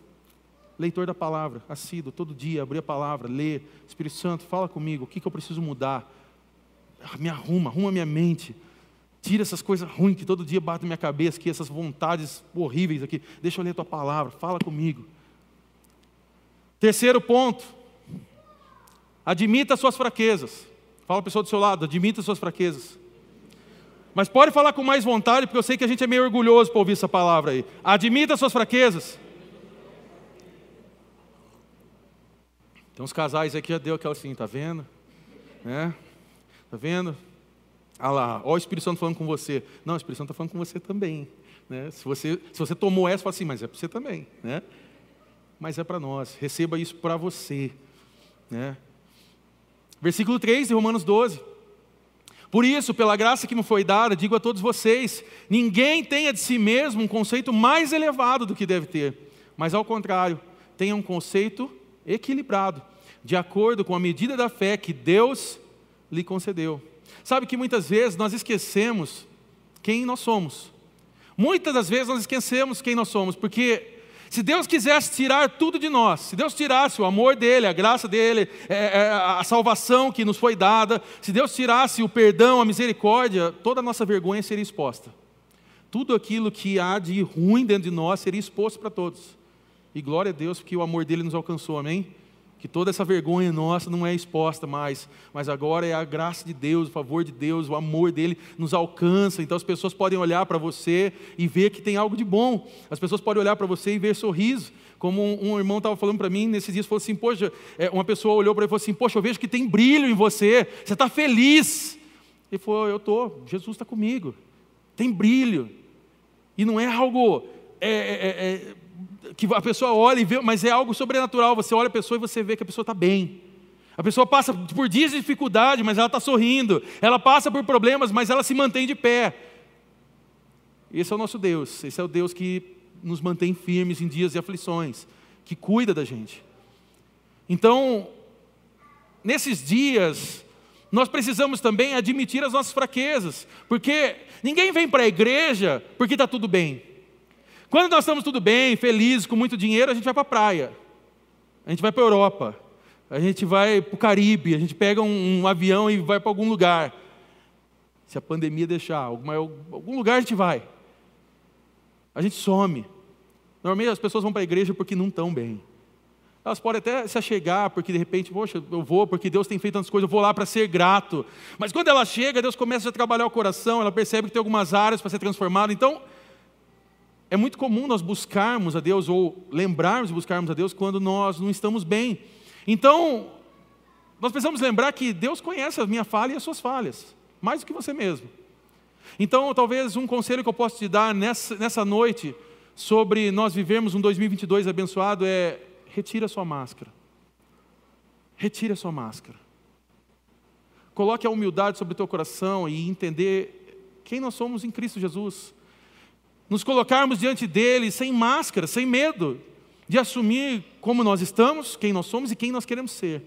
leitor da palavra, assíduo, todo dia, abrir a palavra, ler. Espírito Santo, fala comigo, o que, que eu preciso mudar? Ah, me arruma, arruma minha mente. Tira essas coisas ruins que todo dia batem na minha cabeça aqui, essas vontades horríveis aqui. Deixa eu ler a tua palavra, fala comigo. Terceiro ponto, admita as suas fraquezas. Fala a pessoa do seu lado, admita suas fraquezas. Mas pode falar com mais vontade, porque eu sei que a gente é meio orgulhoso para ouvir essa palavra aí. Admita suas fraquezas. Tem uns casais aqui já deu aquela assim, tá vendo? Né? Tá vendo? Ah lá, ó o Espírito Santo falando com você. Não, o Espírito Santo está falando com você também. Né? Se, você, se você tomou essa, fala assim, mas é para você também. Né? Mas é para nós. Receba isso para você. Né? Versículo 3 de Romanos 12. Por isso, pela graça que me foi dada, digo a todos vocês: ninguém tenha de si mesmo um conceito mais elevado do que deve ter, mas ao contrário, tenha um conceito equilibrado, de acordo com a medida da fé que Deus lhe concedeu. Sabe que muitas vezes nós esquecemos quem nós somos. Muitas das vezes nós esquecemos quem nós somos, porque se Deus quisesse tirar tudo de nós, se Deus tirasse o amor dele, a graça dele, é, é, a salvação que nos foi dada, se Deus tirasse o perdão, a misericórdia, toda a nossa vergonha seria exposta. Tudo aquilo que há de ruim dentro de nós seria exposto para todos. E glória a Deus porque o amor dele nos alcançou, amém? Que toda essa vergonha nossa não é exposta mais, mas agora é a graça de Deus, o favor de Deus, o amor dele nos alcança. Então as pessoas podem olhar para você e ver que tem algo de bom. As pessoas podem olhar para você e ver sorriso. Como um, um irmão estava falando para mim nesses dias, falou assim: Poxa, é, uma pessoa olhou para ele e falou assim: Poxa, eu vejo que tem brilho em você, você está feliz. Ele falou: Eu estou, Jesus está comigo, tem brilho. E não é algo é, é, é, que a pessoa olha e vê, mas é algo sobrenatural. Você olha a pessoa e você vê que a pessoa está bem. A pessoa passa por dias de dificuldade, mas ela está sorrindo. Ela passa por problemas, mas ela se mantém de pé. Esse é o nosso Deus. Esse é o Deus que nos mantém firmes em dias de aflições, que cuida da gente. Então, nesses dias, nós precisamos também admitir as nossas fraquezas, porque ninguém vem para a igreja porque está tudo bem. Quando nós estamos tudo bem, felizes, com muito dinheiro, a gente vai para a praia, a gente vai para a Europa, a gente vai para o Caribe, a gente pega um, um avião e vai para algum lugar. Se a pandemia deixar, alguma, algum lugar a gente vai. A gente some. Normalmente as pessoas vão para a igreja porque não estão bem. Elas podem até se achegar, porque de repente, poxa, eu vou, porque Deus tem feito tantas coisas, eu vou lá para ser grato. Mas quando ela chega, Deus começa a trabalhar o coração, ela percebe que tem algumas áreas para ser transformada. Então, é muito comum nós buscarmos a Deus, ou lembrarmos de buscarmos a Deus, quando nós não estamos bem. Então, nós precisamos lembrar que Deus conhece a minha falha e as suas falhas, mais do que você mesmo. Então, talvez um conselho que eu posso te dar nessa, nessa noite, sobre nós vivermos um 2022 abençoado, é retire a sua máscara. Retire a sua máscara. Coloque a humildade sobre o teu coração e entender quem nós somos em Cristo Jesus. Nos colocarmos diante dele sem máscara, sem medo de assumir como nós estamos, quem nós somos e quem nós queremos ser.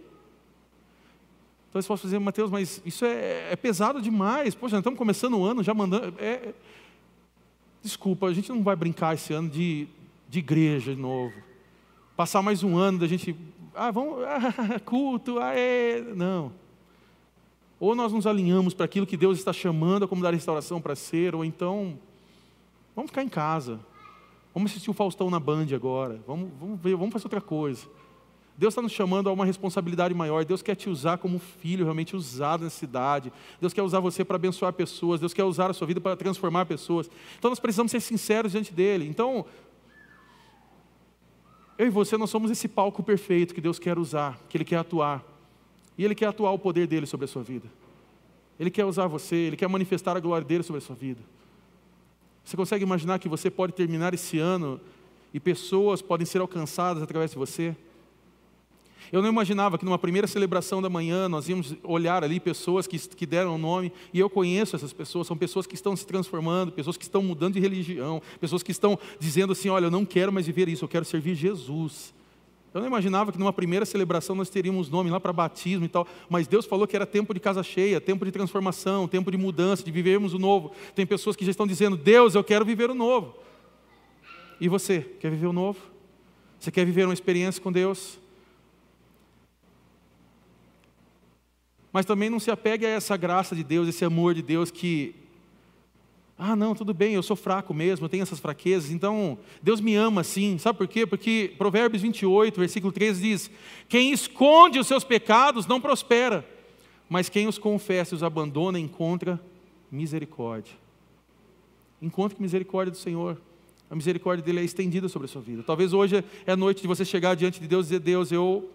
Então você pode dizer, Mateus, mas isso é, é, pesado demais. Poxa, estamos começando o ano já mandando. É... Desculpa, a gente não vai brincar esse ano de, de igreja de novo passar mais um ano da gente, ah, vamos, ah, culto, ah, é. Não. Ou nós nos alinhamos para aquilo que Deus está chamando a comunidade de restauração para ser, ou então, vamos ficar em casa. Vamos assistir o Faustão na Band agora. Vamos, vamos ver, vamos fazer outra coisa. Deus está nos chamando a uma responsabilidade maior. Deus quer te usar como filho realmente usado nessa cidade. Deus quer usar você para abençoar pessoas. Deus quer usar a sua vida para transformar pessoas. Então nós precisamos ser sinceros diante dele. Então, eu e você, nós somos esse palco perfeito que Deus quer usar, que Ele quer atuar. E Ele quer atuar o poder dele sobre a sua vida. Ele quer usar você, Ele quer manifestar a glória dele sobre a sua vida. Você consegue imaginar que você pode terminar esse ano e pessoas podem ser alcançadas através de você? Eu não imaginava que numa primeira celebração da manhã nós íamos olhar ali pessoas que, que deram o nome, e eu conheço essas pessoas, são pessoas que estão se transformando, pessoas que estão mudando de religião, pessoas que estão dizendo assim: olha, eu não quero mais viver isso, eu quero servir Jesus. Eu não imaginava que numa primeira celebração nós teríamos nome lá para batismo e tal, mas Deus falou que era tempo de casa cheia, tempo de transformação, tempo de mudança, de vivermos o novo. Tem pessoas que já estão dizendo: Deus, eu quero viver o novo. E você, quer viver o novo? Você quer viver uma experiência com Deus? Mas também não se apegue a essa graça de Deus, esse amor de Deus que, ah, não, tudo bem, eu sou fraco mesmo, eu tenho essas fraquezas, então Deus me ama assim. Sabe por quê? Porque Provérbios 28, versículo 13 diz: Quem esconde os seus pecados não prospera, mas quem os confessa e os abandona encontra misericórdia. Encontre misericórdia do Senhor. A misericórdia dele é estendida sobre a sua vida. Talvez hoje é a noite de você chegar diante de Deus e dizer: Deus, eu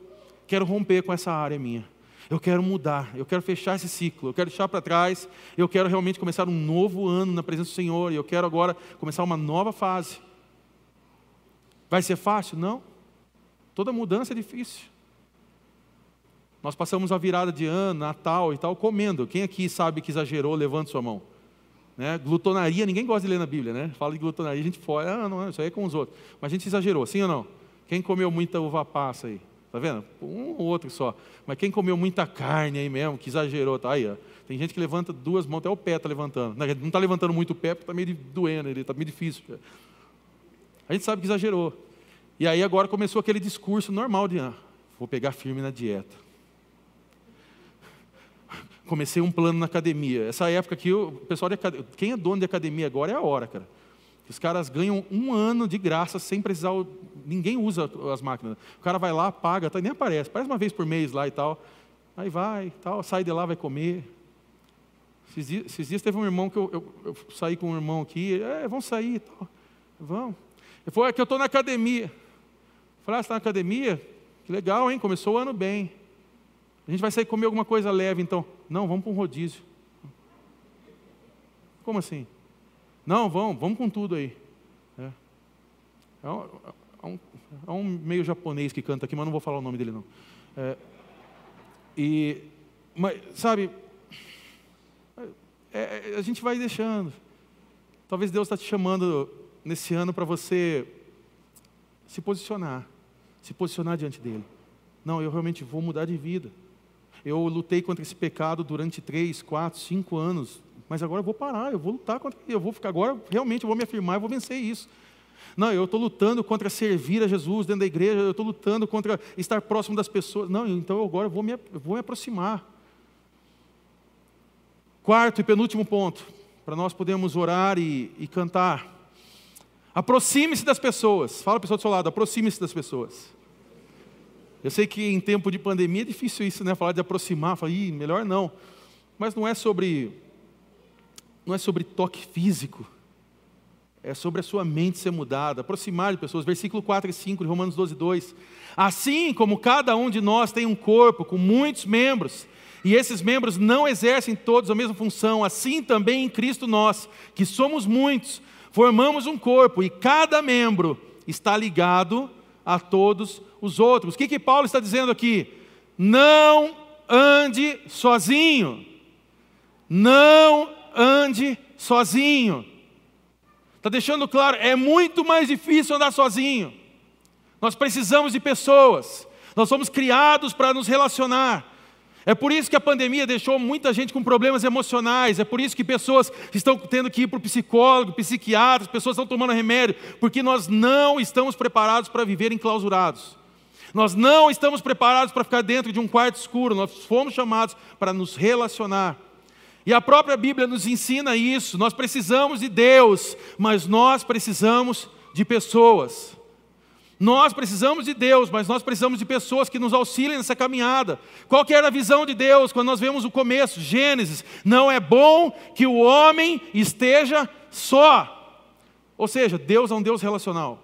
quero romper com essa área minha. Eu quero mudar, eu quero fechar esse ciclo, eu quero deixar para trás, eu quero realmente começar um novo ano na presença do Senhor, e eu quero agora começar uma nova fase. Vai ser fácil? Não. Toda mudança é difícil. Nós passamos a virada de ano, Natal e tal, comendo. Quem aqui sabe que exagerou, levante sua mão. Né? Glutonaria, ninguém gosta de ler na Bíblia, né? Fala de glutonaria, a gente fora, ah, não, isso aí é com os outros. Mas a gente exagerou, sim ou não? Quem comeu muita uva passa aí? Tá vendo? Um ou outro só. Mas quem comeu muita carne aí mesmo, que exagerou, tá aí, ó. Tem gente que levanta duas mãos, até o pé está levantando. Não está levantando muito o pé porque está meio doendo, está meio difícil. A gente sabe que exagerou. E aí agora começou aquele discurso normal de, ah, vou pegar firme na dieta. Comecei um plano na academia. Essa época aqui, o pessoal de quem é dono de academia agora é a hora, cara. Os caras ganham um ano de graça sem precisar. Ninguém usa as máquinas. O cara vai lá, paga, tá, nem aparece. Parece uma vez por mês lá e tal. Aí vai, tal, sai de lá, vai comer. Esses dias, esses dias teve um irmão que eu, eu, eu, saí com um irmão aqui. É, vamos sair e tal. Vamos. Ele falou, é que eu estou na academia. Eu falei, ah, você está na academia? Que legal, hein? Começou o ano bem. A gente vai sair comer alguma coisa leve, então. Não, vamos para um rodízio. Como assim? Não, vamos, vamos com tudo aí. É. É um, é um, é um meio japonês que canta aqui, mas não vou falar o nome dele não. É, e, mas, sabe, é, é a gente vai deixando. Talvez Deus está te chamando nesse ano para você se posicionar, se posicionar diante dele. Não, eu realmente vou mudar de vida. Eu lutei contra esse pecado durante três, quatro, cinco anos, mas agora eu vou parar, eu vou lutar contra eu vou ficar agora, realmente eu vou me afirmar, eu vou vencer isso. Não, eu estou lutando contra servir a Jesus dentro da igreja, eu estou lutando contra estar próximo das pessoas. Não, então agora eu vou me, vou me aproximar. Quarto e penúltimo ponto, para nós podermos orar e, e cantar. Aproxime-se das pessoas. Fala a pessoa do seu lado, aproxime-se das pessoas. Eu sei que em tempo de pandemia é difícil isso, né? Falar de aproximar, falar, Ih, melhor não. Mas não é sobre não é sobre toque físico. É sobre a sua mente ser mudada, aproximar de pessoas. Versículo 4 e 5 de Romanos 12, 2. Assim como cada um de nós tem um corpo com muitos membros, e esses membros não exercem todos a mesma função, assim também em Cristo nós, que somos muitos, formamos um corpo e cada membro está ligado a todos os outros. O que, que Paulo está dizendo aqui? Não ande sozinho. Não ande sozinho. Está deixando claro, é muito mais difícil andar sozinho. Nós precisamos de pessoas. Nós somos criados para nos relacionar. É por isso que a pandemia deixou muita gente com problemas emocionais. É por isso que pessoas estão tendo que ir para o psicólogo, psiquiatras, pessoas estão tomando remédio, porque nós não estamos preparados para viver enclausurados. Nós não estamos preparados para ficar dentro de um quarto escuro. Nós fomos chamados para nos relacionar. E a própria Bíblia nos ensina isso. Nós precisamos de Deus, mas nós precisamos de pessoas. Nós precisamos de Deus, mas nós precisamos de pessoas que nos auxiliem nessa caminhada. Qual que era a visão de Deus quando nós vemos o começo? Gênesis. Não é bom que o homem esteja só. Ou seja, Deus é um Deus relacional.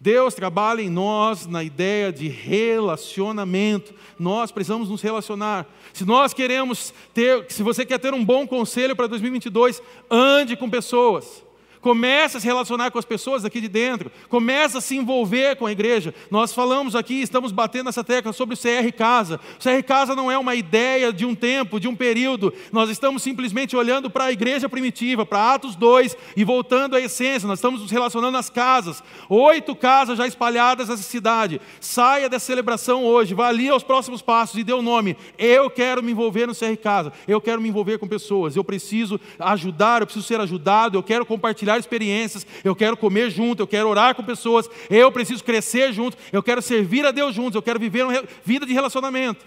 Deus trabalha em nós na ideia de relacionamento. Nós precisamos nos relacionar. Se nós queremos ter, se você quer ter um bom conselho para 2022, ande com pessoas. Comece a se relacionar com as pessoas aqui de dentro. Comece a se envolver com a igreja. Nós falamos aqui, estamos batendo essa tecla sobre o CR Casa. O CR Casa não é uma ideia de um tempo, de um período. Nós estamos simplesmente olhando para a igreja primitiva, para Atos 2 e voltando à essência. Nós estamos nos relacionando às casas. Oito casas já espalhadas nessa cidade. Saia dessa celebração hoje. Vá ali aos próximos passos e dê o um nome. Eu quero me envolver no CR Casa. Eu quero me envolver com pessoas. Eu preciso ajudar, eu preciso ser ajudado. Eu quero compartilhar compartilhar experiências, eu quero comer junto, eu quero orar com pessoas, eu preciso crescer junto, eu quero servir a Deus juntos, eu quero viver uma vida de relacionamento.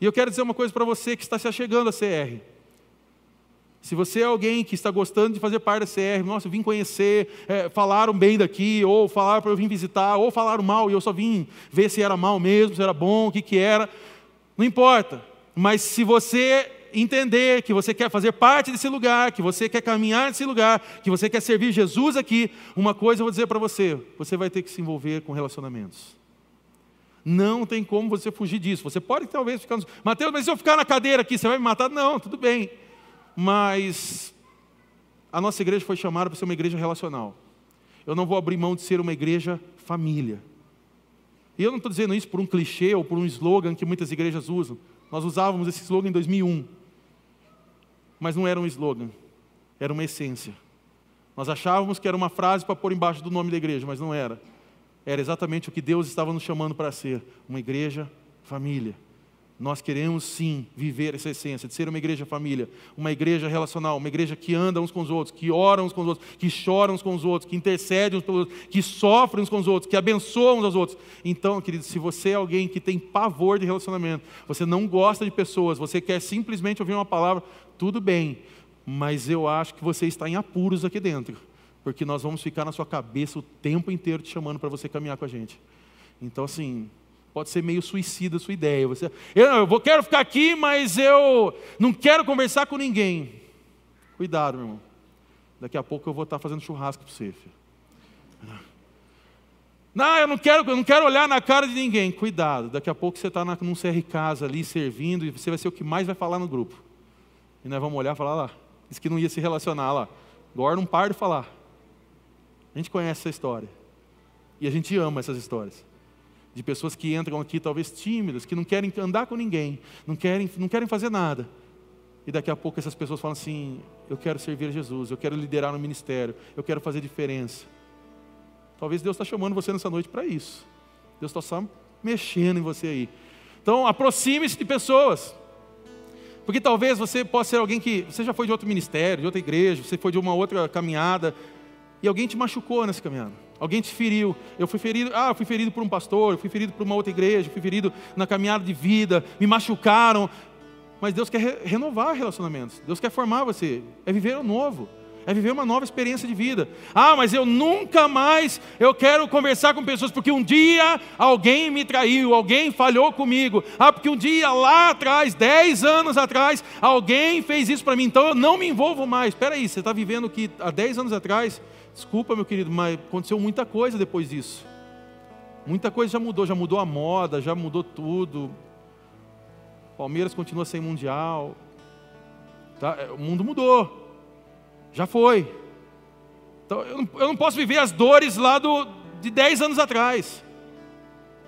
E eu quero dizer uma coisa para você que está se achegando a CR. Se você é alguém que está gostando de fazer parte da CR, nossa, eu vim conhecer, é, falaram bem daqui, ou falaram para eu vir visitar, ou falaram mal e eu só vim ver se era mal mesmo, se era bom, o que, que era, não importa. Mas se você entender que você quer fazer parte desse lugar, que você quer caminhar nesse lugar, que você quer servir Jesus aqui, uma coisa eu vou dizer para você: você vai ter que se envolver com relacionamentos. Não tem como você fugir disso. Você pode talvez ficar. Mateus, mas se eu ficar na cadeira aqui, você vai me matar? Não, tudo bem. Mas a nossa igreja foi chamada para ser uma igreja relacional. Eu não vou abrir mão de ser uma igreja família. E eu não estou dizendo isso por um clichê ou por um slogan que muitas igrejas usam. Nós usávamos esse slogan em 2001 mas não era um slogan, era uma essência. Nós achávamos que era uma frase para pôr embaixo do nome da igreja, mas não era. Era exatamente o que Deus estava nos chamando para ser: uma igreja família. Nós queremos sim viver essa essência de ser uma igreja família, uma igreja relacional, uma igreja que anda uns com os outros, que ora uns com os outros, que chora uns com os outros, que intercede uns pelos outros, que sofre uns com os outros, que abençoa uns aos outros. Então, querido, se você é alguém que tem pavor de relacionamento, você não gosta de pessoas, você quer simplesmente ouvir uma palavra, tudo bem, mas eu acho que você está em apuros aqui dentro, porque nós vamos ficar na sua cabeça o tempo inteiro te chamando para você caminhar com a gente. Então, assim, Pode ser meio suicida a sua ideia. Você, eu, eu quero ficar aqui, mas eu não quero conversar com ninguém. Cuidado, meu irmão. Daqui a pouco eu vou estar fazendo churrasco para você, filho. Não, eu não quero, eu não quero olhar na cara de ninguém. Cuidado, daqui a pouco você está num CR Casa ali servindo e você vai ser o que mais vai falar no grupo. E nós vamos olhar e falar lá. Disse que não ia se relacionar lá. Agora não para de falar. A gente conhece essa história. E a gente ama essas histórias. De pessoas que entram aqui talvez tímidas, que não querem andar com ninguém, não querem, não querem fazer nada. E daqui a pouco essas pessoas falam assim: Eu quero servir a Jesus, eu quero liderar no ministério, eu quero fazer diferença. Talvez Deus está chamando você nessa noite para isso. Deus está só mexendo em você aí. Então, aproxime-se de pessoas. Porque talvez você possa ser alguém que. Você já foi de outro ministério, de outra igreja, você foi de uma outra caminhada, e alguém te machucou nessa caminhada. Alguém te feriu. Eu fui ferido, ah, fui ferido por um pastor, fui ferido por uma outra igreja, fui ferido na caminhada de vida, me machucaram. Mas Deus quer re renovar relacionamentos. Deus quer formar você. É viver o novo é viver uma nova experiência de vida. Ah, mas eu nunca mais eu quero conversar com pessoas porque um dia alguém me traiu, alguém falhou comigo. Ah, porque um dia lá atrás, dez anos atrás, alguém fez isso para mim, então eu não me envolvo mais. Espera aí, você está vivendo que há dez anos atrás, desculpa meu querido, mas aconteceu muita coisa depois disso. Muita coisa já mudou, já mudou a moda, já mudou tudo. Palmeiras continua sem mundial. Tá? O mundo mudou. Já foi. Então, eu não, eu não posso viver as dores lá do, de 10 anos atrás.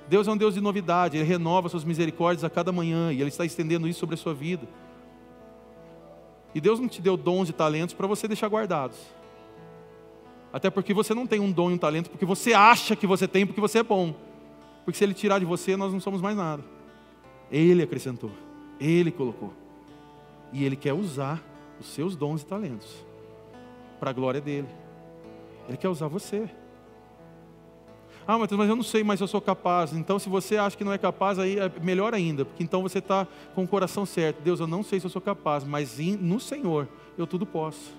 Deus é um Deus de novidade, Ele renova suas misericórdias a cada manhã e Ele está estendendo isso sobre a sua vida. E Deus não te deu dons e talentos para você deixar guardados. Até porque você não tem um dom e um talento porque você acha que você tem porque você é bom. Porque se Ele tirar de você, nós não somos mais nada. Ele acrescentou, Ele colocou. E Ele quer usar os seus dons e talentos para a glória dele. Ele quer usar você. Ah, mas eu não sei, mas eu sou capaz. Então, se você acha que não é capaz, aí é melhor ainda, porque então você está com o coração certo. Deus, eu não sei se eu sou capaz, mas no Senhor eu tudo posso,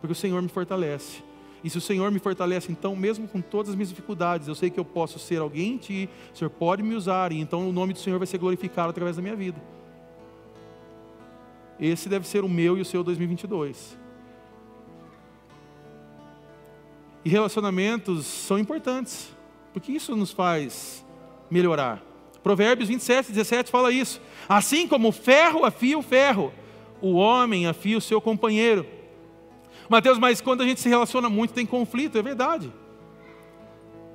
porque o Senhor me fortalece. E se o Senhor me fortalece, então, mesmo com todas as minhas dificuldades, eu sei que eu posso ser alguém em Ti, o Senhor pode me usar, e então o nome do Senhor vai ser glorificado através da minha vida. Esse deve ser o meu e o seu 2022. E relacionamentos são importantes, porque isso nos faz melhorar. Provérbios 27, 17 fala isso. Assim como o ferro afia o ferro, o homem afia o seu companheiro. Mateus, mas quando a gente se relaciona muito tem conflito, é verdade.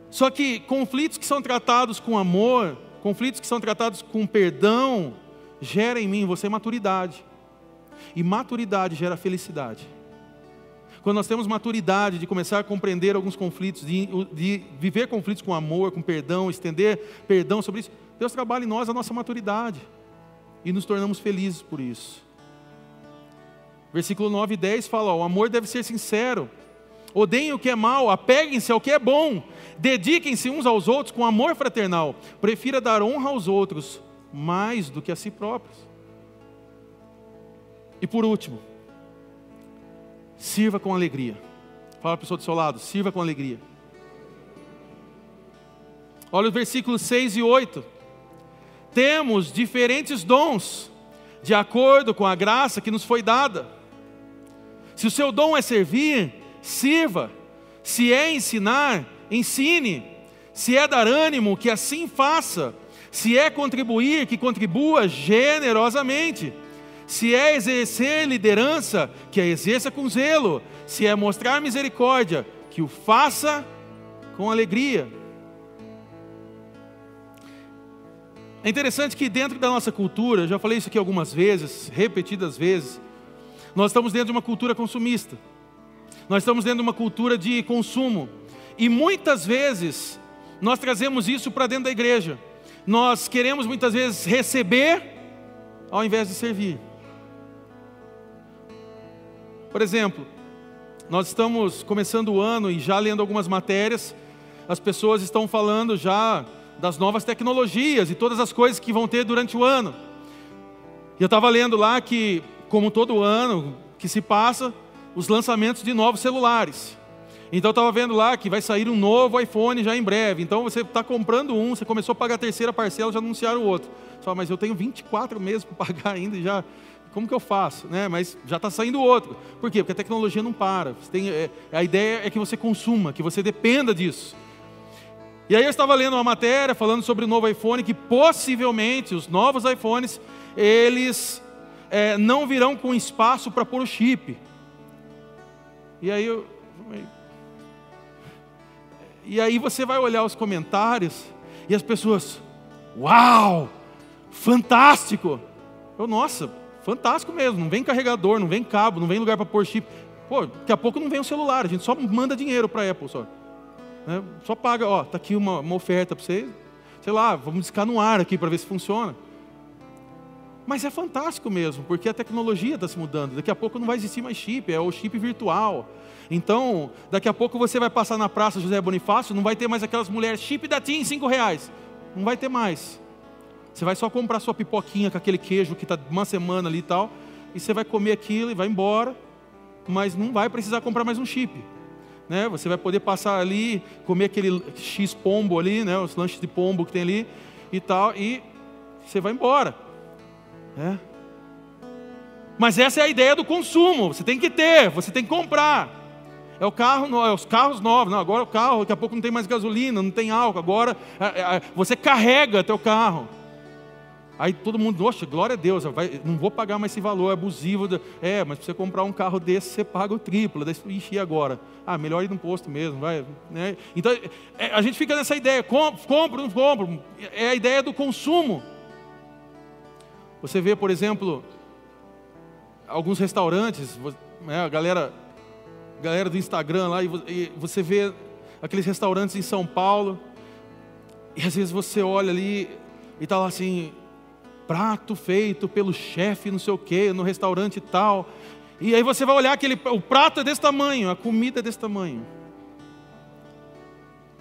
Só que conflitos que são tratados com amor, conflitos que são tratados com perdão, gera em mim você maturidade. E maturidade gera felicidade. Quando nós temos maturidade de começar a compreender alguns conflitos, de, de viver conflitos com amor, com perdão, estender perdão sobre isso, Deus trabalha em nós a nossa maturidade e nos tornamos felizes por isso. Versículo 9 e 10 fala: ó, o amor deve ser sincero, odeiem o que é mal, apeguem-se ao que é bom, dediquem-se uns aos outros com amor fraternal, prefira dar honra aos outros mais do que a si próprios. E por último, Sirva com alegria. Fala a pessoa do seu lado, sirva com alegria. Olha os versículos 6 e 8. Temos diferentes dons, de acordo com a graça que nos foi dada. Se o seu dom é servir, sirva. Se é ensinar, ensine. Se é dar ânimo, que assim faça. Se é contribuir, que contribua generosamente. Se é exercer liderança, que a exerça com zelo. Se é mostrar misericórdia, que o faça com alegria. É interessante que dentro da nossa cultura, já falei isso aqui algumas vezes, repetidas vezes, nós estamos dentro de uma cultura consumista. Nós estamos dentro de uma cultura de consumo. E muitas vezes nós trazemos isso para dentro da igreja. Nós queremos muitas vezes receber ao invés de servir. Por exemplo, nós estamos começando o ano e já lendo algumas matérias, as pessoas estão falando já das novas tecnologias e todas as coisas que vão ter durante o ano. E eu estava lendo lá que, como todo ano que se passa, os lançamentos de novos celulares. Então eu estava vendo lá que vai sair um novo iPhone já em breve. Então você está comprando um, você começou a pagar a terceira parcela, já anunciaram o outro. Só, mas eu tenho 24 meses para pagar ainda e já como que eu faço? Né? Mas já está saindo outro. Por quê? Porque a tecnologia não para. Tem, é, a ideia é que você consuma, que você dependa disso. E aí eu estava lendo uma matéria falando sobre o novo iPhone, que possivelmente os novos iPhones, eles é, não virão com espaço para pôr o chip. E aí eu... E aí você vai olhar os comentários e as pessoas, uau, fantástico. Eu, nossa, fantástico mesmo. Não vem carregador, não vem cabo, não vem lugar para pôr chip. Pô, daqui a pouco não vem o celular, a gente só manda dinheiro para a Apple só. Né? Só paga, ó, tá aqui uma, uma oferta para vocês. Sei lá, vamos discar no ar aqui para ver se funciona. Mas é fantástico mesmo, porque a tecnologia está se mudando. Daqui a pouco não vai existir mais chip, é o chip virtual. Então, daqui a pouco você vai passar na Praça José Bonifácio, não vai ter mais aquelas mulheres chip da TIM, cinco reais. Não vai ter mais. Você vai só comprar sua pipoquinha com aquele queijo que está uma semana ali e tal, e você vai comer aquilo e vai embora, mas não vai precisar comprar mais um chip. Né? Você vai poder passar ali, comer aquele X pombo ali, né? os lanches de pombo que tem ali e tal, e você vai embora. É. Mas essa é a ideia do consumo. Você tem que ter, você tem que comprar. É o carro, é os carros novos. Não, agora o carro, daqui a pouco não tem mais gasolina, não tem álcool. Agora é, é, você carrega teu carro. Aí todo mundo, nossa, glória a Deus, vai, não vou pagar mais esse valor é abusivo. É, mas para você comprar um carro desse, você paga o triplo. Ixi, e agora? Ah, melhor ir no posto mesmo, vai. Né? Então, é, a gente fica nessa ideia, compro, não compro. É a ideia do consumo. Você vê, por exemplo, alguns restaurantes, né, a galera, galera do Instagram lá, e você vê aqueles restaurantes em São Paulo, e às vezes você olha ali e está lá assim, prato feito pelo chefe, não sei o quê, no restaurante tal. E aí você vai olhar aquele, o prato é desse tamanho, a comida é desse tamanho.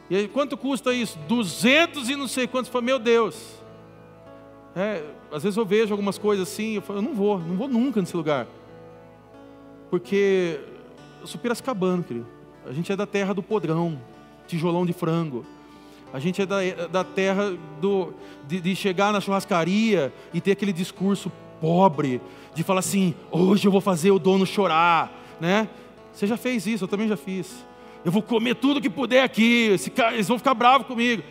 E aí, quanto custa isso? Duzentos e não sei quantos. Meu Deus. É, às vezes eu vejo algumas coisas assim, eu falo, eu não vou, não vou nunca nesse lugar. Porque eu sou Piracicabano, querido. A gente é da terra do podrão, tijolão de frango. A gente é da, da terra do, de, de chegar na churrascaria e ter aquele discurso pobre, de falar assim, hoje eu vou fazer o dono chorar, né? Você já fez isso, eu também já fiz. Eu vou comer tudo que puder aqui, eles vão ficar bravos comigo.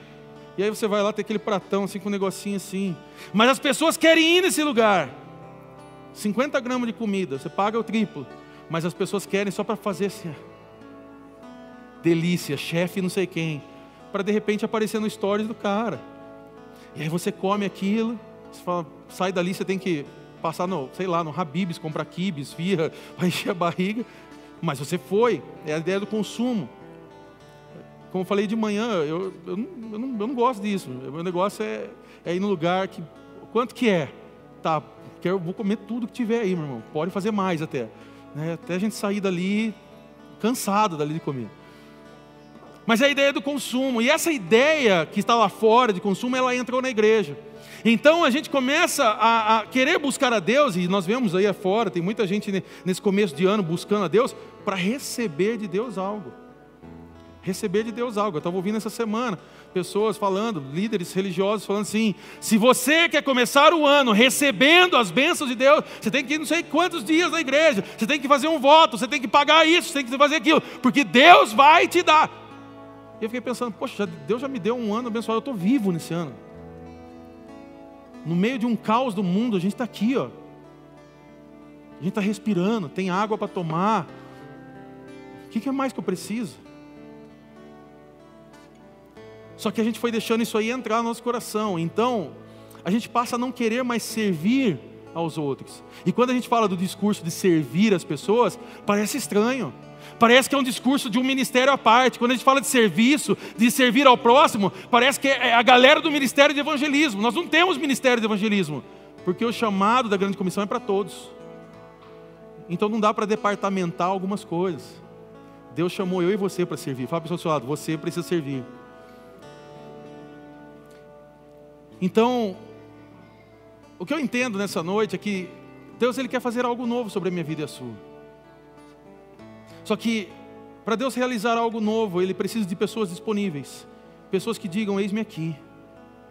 E aí você vai lá ter aquele pratão assim com um negocinho assim. Mas as pessoas querem ir nesse lugar. 50 gramas de comida, você paga o triplo. Mas as pessoas querem só para fazer assim. Delícia, chefe não sei quem. Para de repente aparecer no stories do cara. E aí você come aquilo, você fala, sai dali, você tem que passar no, sei lá, no Habibs, comprar kibes, firra, vai encher a barriga. Mas você foi, é a ideia do consumo. Como eu falei de manhã, eu, eu, não, eu, não, eu não gosto disso. O meu negócio é, é, ir no lugar que. Quanto que é? Tá, eu vou comer tudo que tiver aí, meu irmão. Pode fazer mais até. Né? Até a gente sair dali cansado dali de comer. Mas é a ideia do consumo. E essa ideia que está lá fora de consumo, ela entrou na igreja. Então a gente começa a, a, querer buscar a Deus, e nós vemos aí afora, tem muita gente nesse começo de ano buscando a Deus, para receber de Deus algo receber de Deus algo. Eu estava ouvindo essa semana pessoas falando, líderes religiosos falando assim: se você quer começar o ano recebendo as bênçãos de Deus, você tem que ir não sei quantos dias na igreja, você tem que fazer um voto, você tem que pagar isso, você tem que fazer aquilo, porque Deus vai te dar. E eu fiquei pensando, poxa, Deus já me deu um ano abençoado, eu estou vivo nesse ano. No meio de um caos do mundo, a gente está aqui, ó. A gente está respirando, tem água para tomar. O que, que é mais que eu preciso? Só que a gente foi deixando isso aí entrar no nosso coração. Então, a gente passa a não querer mais servir aos outros. E quando a gente fala do discurso de servir as pessoas, parece estranho. Parece que é um discurso de um ministério à parte. Quando a gente fala de serviço, de servir ao próximo, parece que é a galera do ministério de evangelismo. Nós não temos ministério de evangelismo, porque o chamado da grande comissão é para todos. Então não dá para departamentar algumas coisas. Deus chamou eu e você para servir. Fala para o seu lado, você precisa servir. Então, o que eu entendo nessa noite é que Deus ele quer fazer algo novo sobre a minha vida e a sua. Só que para Deus realizar algo novo, ele precisa de pessoas disponíveis, pessoas que digam: "Eis-me aqui".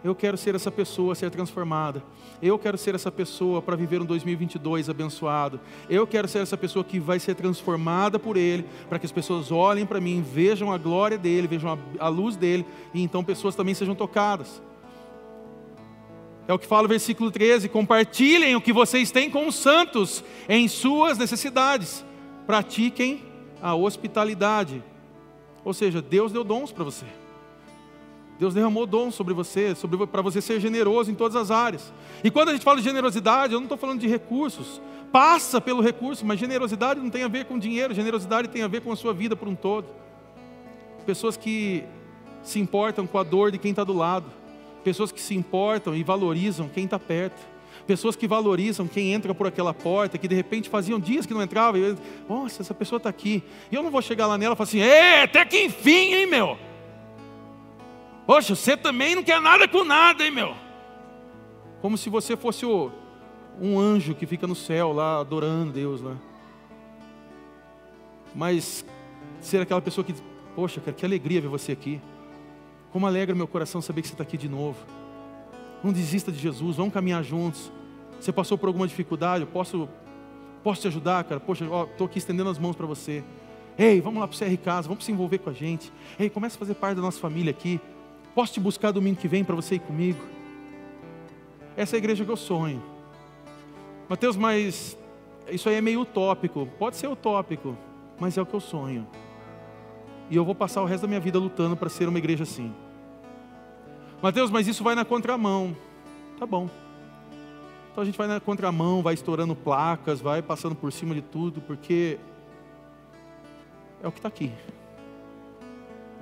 Eu quero ser essa pessoa, ser transformada. Eu quero ser essa pessoa para viver um 2022 abençoado. Eu quero ser essa pessoa que vai ser transformada por Ele, para que as pessoas olhem para mim, vejam a glória dele, vejam a, a luz dele, e então pessoas também sejam tocadas. É o que fala o versículo 13: compartilhem o que vocês têm com os santos em suas necessidades, pratiquem a hospitalidade. Ou seja, Deus deu dons para você. Deus derramou dons sobre você, sobre, para você ser generoso em todas as áreas. E quando a gente fala de generosidade, eu não estou falando de recursos. Passa pelo recurso, mas generosidade não tem a ver com dinheiro, generosidade tem a ver com a sua vida por um todo. Pessoas que se importam com a dor de quem está do lado, pessoas que se importam e valorizam quem está perto, pessoas que valorizam quem entra por aquela porta, que de repente faziam dias que não entrava, e nossa, essa pessoa está aqui. E eu não vou chegar lá nela e falar assim, é, até que enfim, hein, meu? Poxa, você também não quer nada com nada, hein, meu? Como se você fosse o, um anjo que fica no céu lá adorando Deus lá. Mas ser aquela pessoa que, poxa, cara, que alegria ver você aqui. Como alegra meu coração saber que você está aqui de novo. Não desista de Jesus, vamos caminhar juntos. Você passou por alguma dificuldade, eu posso, posso te ajudar, cara. Poxa, estou aqui estendendo as mãos para você. Ei, vamos lá para o CR Casa, vamos se envolver com a gente. Ei, comece a fazer parte da nossa família aqui. Posso te buscar domingo que vem para você ir comigo? Essa é a igreja que eu sonho. Mateus, mas isso aí é meio utópico. Pode ser utópico, mas é o que eu sonho. E eu vou passar o resto da minha vida lutando para ser uma igreja assim. Mateus, mas isso vai na contramão. Tá bom. Então a gente vai na contramão, vai estourando placas, vai passando por cima de tudo, porque é o que está aqui.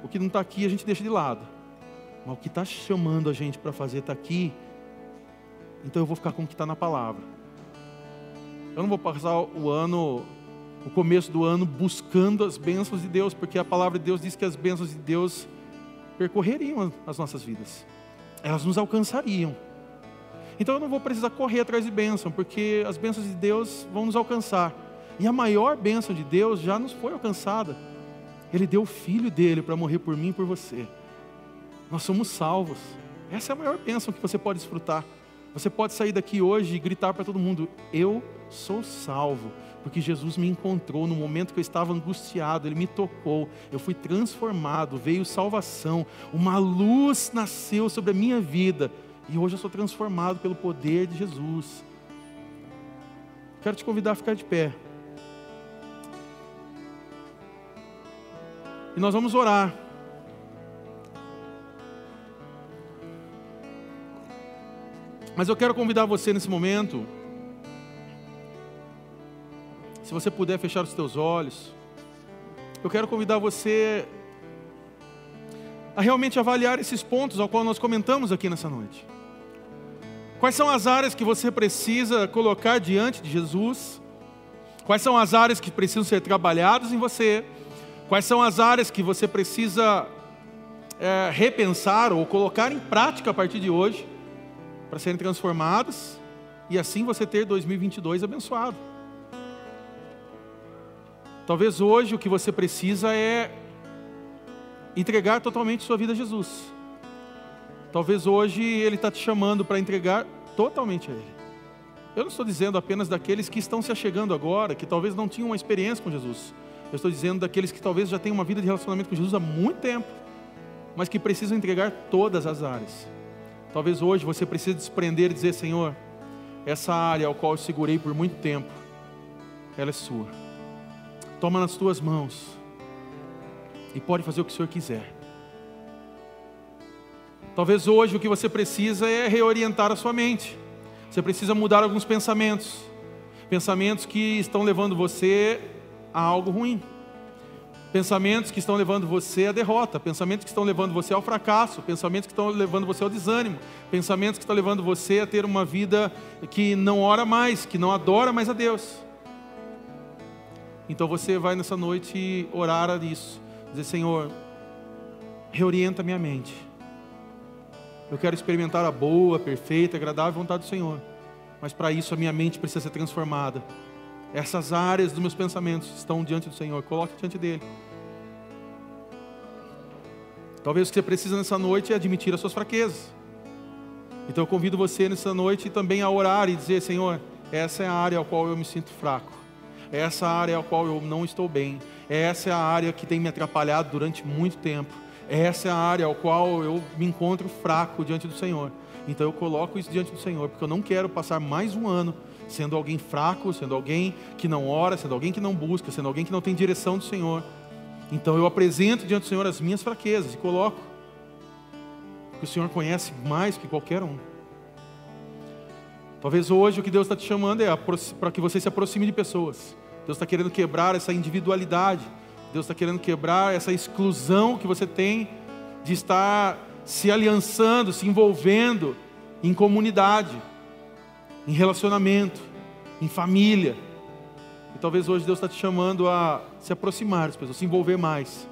O que não está aqui a gente deixa de lado. Mas o que está chamando a gente para fazer está aqui. Então eu vou ficar com o que está na palavra. Eu não vou passar o ano, o começo do ano, buscando as bênçãos de Deus, porque a palavra de Deus diz que as bênçãos de Deus percorreriam as nossas vidas, elas nos alcançariam. Então eu não vou precisar correr atrás de bênção, porque as bênçãos de Deus vão nos alcançar. E a maior bênção de Deus já nos foi alcançada. Ele deu o filho dele para morrer por mim e por você. Nós somos salvos. Essa é a maior bênção que você pode desfrutar. Você pode sair daqui hoje e gritar para todo mundo: Eu sou salvo, porque Jesus me encontrou no momento que eu estava angustiado, Ele me tocou, eu fui transformado, veio salvação, uma luz nasceu sobre a minha vida e hoje eu sou transformado pelo poder de Jesus. Quero te convidar a ficar de pé. E nós vamos orar. Mas eu quero convidar você nesse momento, se você puder fechar os teus olhos, eu quero convidar você a realmente avaliar esses pontos ao qual nós comentamos aqui nessa noite. Quais são as áreas que você precisa colocar diante de Jesus? Quais são as áreas que precisam ser trabalhadas em você? Quais são as áreas que você precisa é, repensar ou colocar em prática a partir de hoje? para serem transformadas e assim você ter 2022 abençoado. Talvez hoje o que você precisa é entregar totalmente sua vida a Jesus. Talvez hoje Ele está te chamando para entregar totalmente a Ele. Eu não estou dizendo apenas daqueles que estão se achegando agora, que talvez não tinham uma experiência com Jesus. Eu estou dizendo daqueles que talvez já tenham uma vida de relacionamento com Jesus há muito tempo, mas que precisam entregar todas as áreas. Talvez hoje você precise desprender e dizer: Senhor, essa área ao qual eu segurei por muito tempo, ela é sua. Toma nas tuas mãos e pode fazer o que o Senhor quiser. Talvez hoje o que você precisa é reorientar a sua mente. Você precisa mudar alguns pensamentos, pensamentos que estão levando você a algo ruim. Pensamentos que estão levando você à derrota, pensamentos que estão levando você ao fracasso, pensamentos que estão levando você ao desânimo, pensamentos que estão levando você a ter uma vida que não ora mais, que não adora mais a Deus. Então você vai nessa noite orar a isso, dizer: Senhor, reorienta minha mente. Eu quero experimentar a boa, perfeita, agradável vontade do Senhor, mas para isso a minha mente precisa ser transformada. Essas áreas dos meus pensamentos estão diante do Senhor, coloque diante dele. Talvez o que você precisa nessa noite é admitir as suas fraquezas. Então eu convido você nessa noite também a orar e dizer: Senhor, essa é a área ao qual eu me sinto fraco. Essa é a área ao qual eu não estou bem. Essa é a área que tem me atrapalhado durante muito tempo. Essa é a área ao qual eu me encontro fraco diante do Senhor. Então eu coloco isso diante do Senhor, porque eu não quero passar mais um ano sendo alguém fraco, sendo alguém que não ora, sendo alguém que não busca, sendo alguém que não tem direção do Senhor. Então eu apresento diante do Senhor as minhas fraquezas e coloco. Porque o Senhor conhece mais que qualquer um. Talvez hoje o que Deus está te chamando é para que você se aproxime de pessoas. Deus está querendo quebrar essa individualidade. Deus está querendo quebrar essa exclusão que você tem de estar se aliançando, se envolvendo em comunidade, em relacionamento, em família. E talvez hoje Deus está te chamando a se aproximar das pessoas, se envolver mais,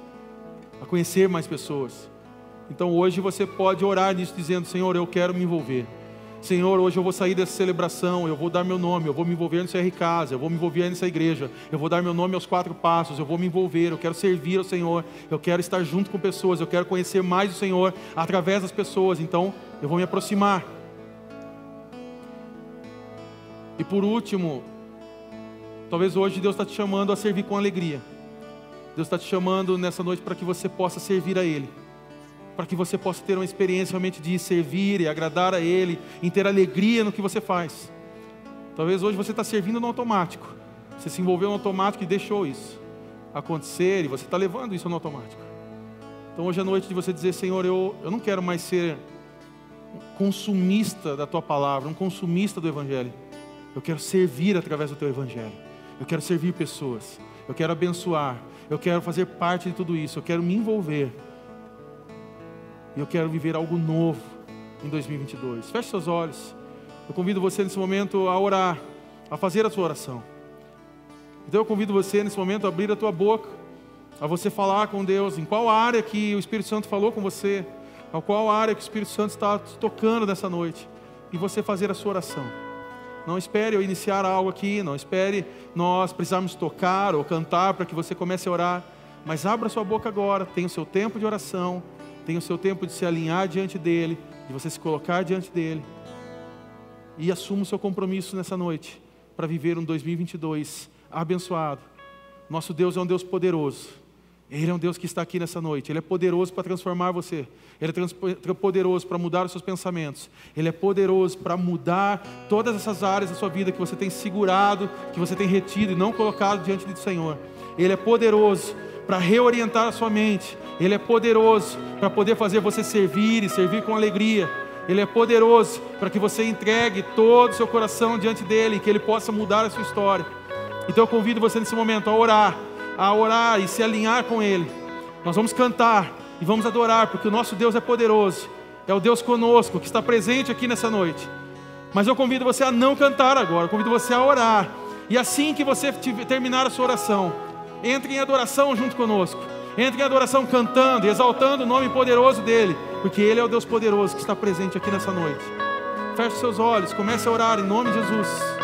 a conhecer mais pessoas. Então hoje você pode orar nisso, dizendo: Senhor, eu quero me envolver. Senhor, hoje eu vou sair dessa celebração, eu vou dar meu nome, eu vou me envolver no CR Casa, eu vou me envolver nessa igreja, eu vou dar meu nome aos quatro passos, eu vou me envolver, eu quero servir ao Senhor, eu quero estar junto com pessoas, eu quero conhecer mais o Senhor através das pessoas, então eu vou me aproximar. E por último, talvez hoje Deus está te chamando a servir com alegria. Deus está te chamando nessa noite para que você possa servir a Ele para que você possa ter uma experiência realmente de servir e agradar a Ele, em ter alegria no que você faz. Talvez hoje você está servindo no automático, você se envolveu no automático e deixou isso acontecer, e você está levando isso no automático. Então hoje é noite de você dizer: Senhor, eu, eu não quero mais ser consumista da tua palavra, um consumista do Evangelho. Eu quero servir através do teu Evangelho. Eu quero servir pessoas. Eu quero abençoar. Eu quero fazer parte de tudo isso. Eu quero me envolver. E eu quero viver algo novo em 2022. Feche seus olhos. Eu convido você nesse momento a orar, a fazer a sua oração. Então eu convido você nesse momento a abrir a tua boca, a você falar com Deus, em qual área que o Espírito Santo falou com você, a qual área que o Espírito Santo está tocando nessa noite, e você fazer a sua oração. Não espere eu iniciar algo aqui, não espere nós precisarmos tocar ou cantar para que você comece a orar, mas abra sua boca agora, tenha o seu tempo de oração Tenha o seu tempo de se alinhar diante dEle, de você se colocar diante dEle. E assuma o seu compromisso nessa noite para viver um 2022 abençoado. Nosso Deus é um Deus poderoso. Ele é um Deus que está aqui nessa noite. Ele é poderoso para transformar você. Ele é poderoso para mudar os seus pensamentos. Ele é poderoso para mudar todas essas áreas da sua vida que você tem segurado, que você tem retido e não colocado diante do Senhor. Ele é poderoso para reorientar a sua mente. Ele é poderoso para poder fazer você servir e servir com alegria. Ele é poderoso para que você entregue todo o seu coração diante dele, e que ele possa mudar a sua história. Então eu convido você nesse momento a orar, a orar e se alinhar com ele. Nós vamos cantar e vamos adorar, porque o nosso Deus é poderoso. É o Deus conosco que está presente aqui nessa noite. Mas eu convido você a não cantar agora, eu convido você a orar. E assim que você terminar a sua oração, entre em adoração junto conosco. Entre em adoração cantando exaltando o nome poderoso dEle, porque Ele é o Deus poderoso que está presente aqui nessa noite. Feche seus olhos, comece a orar em nome de Jesus.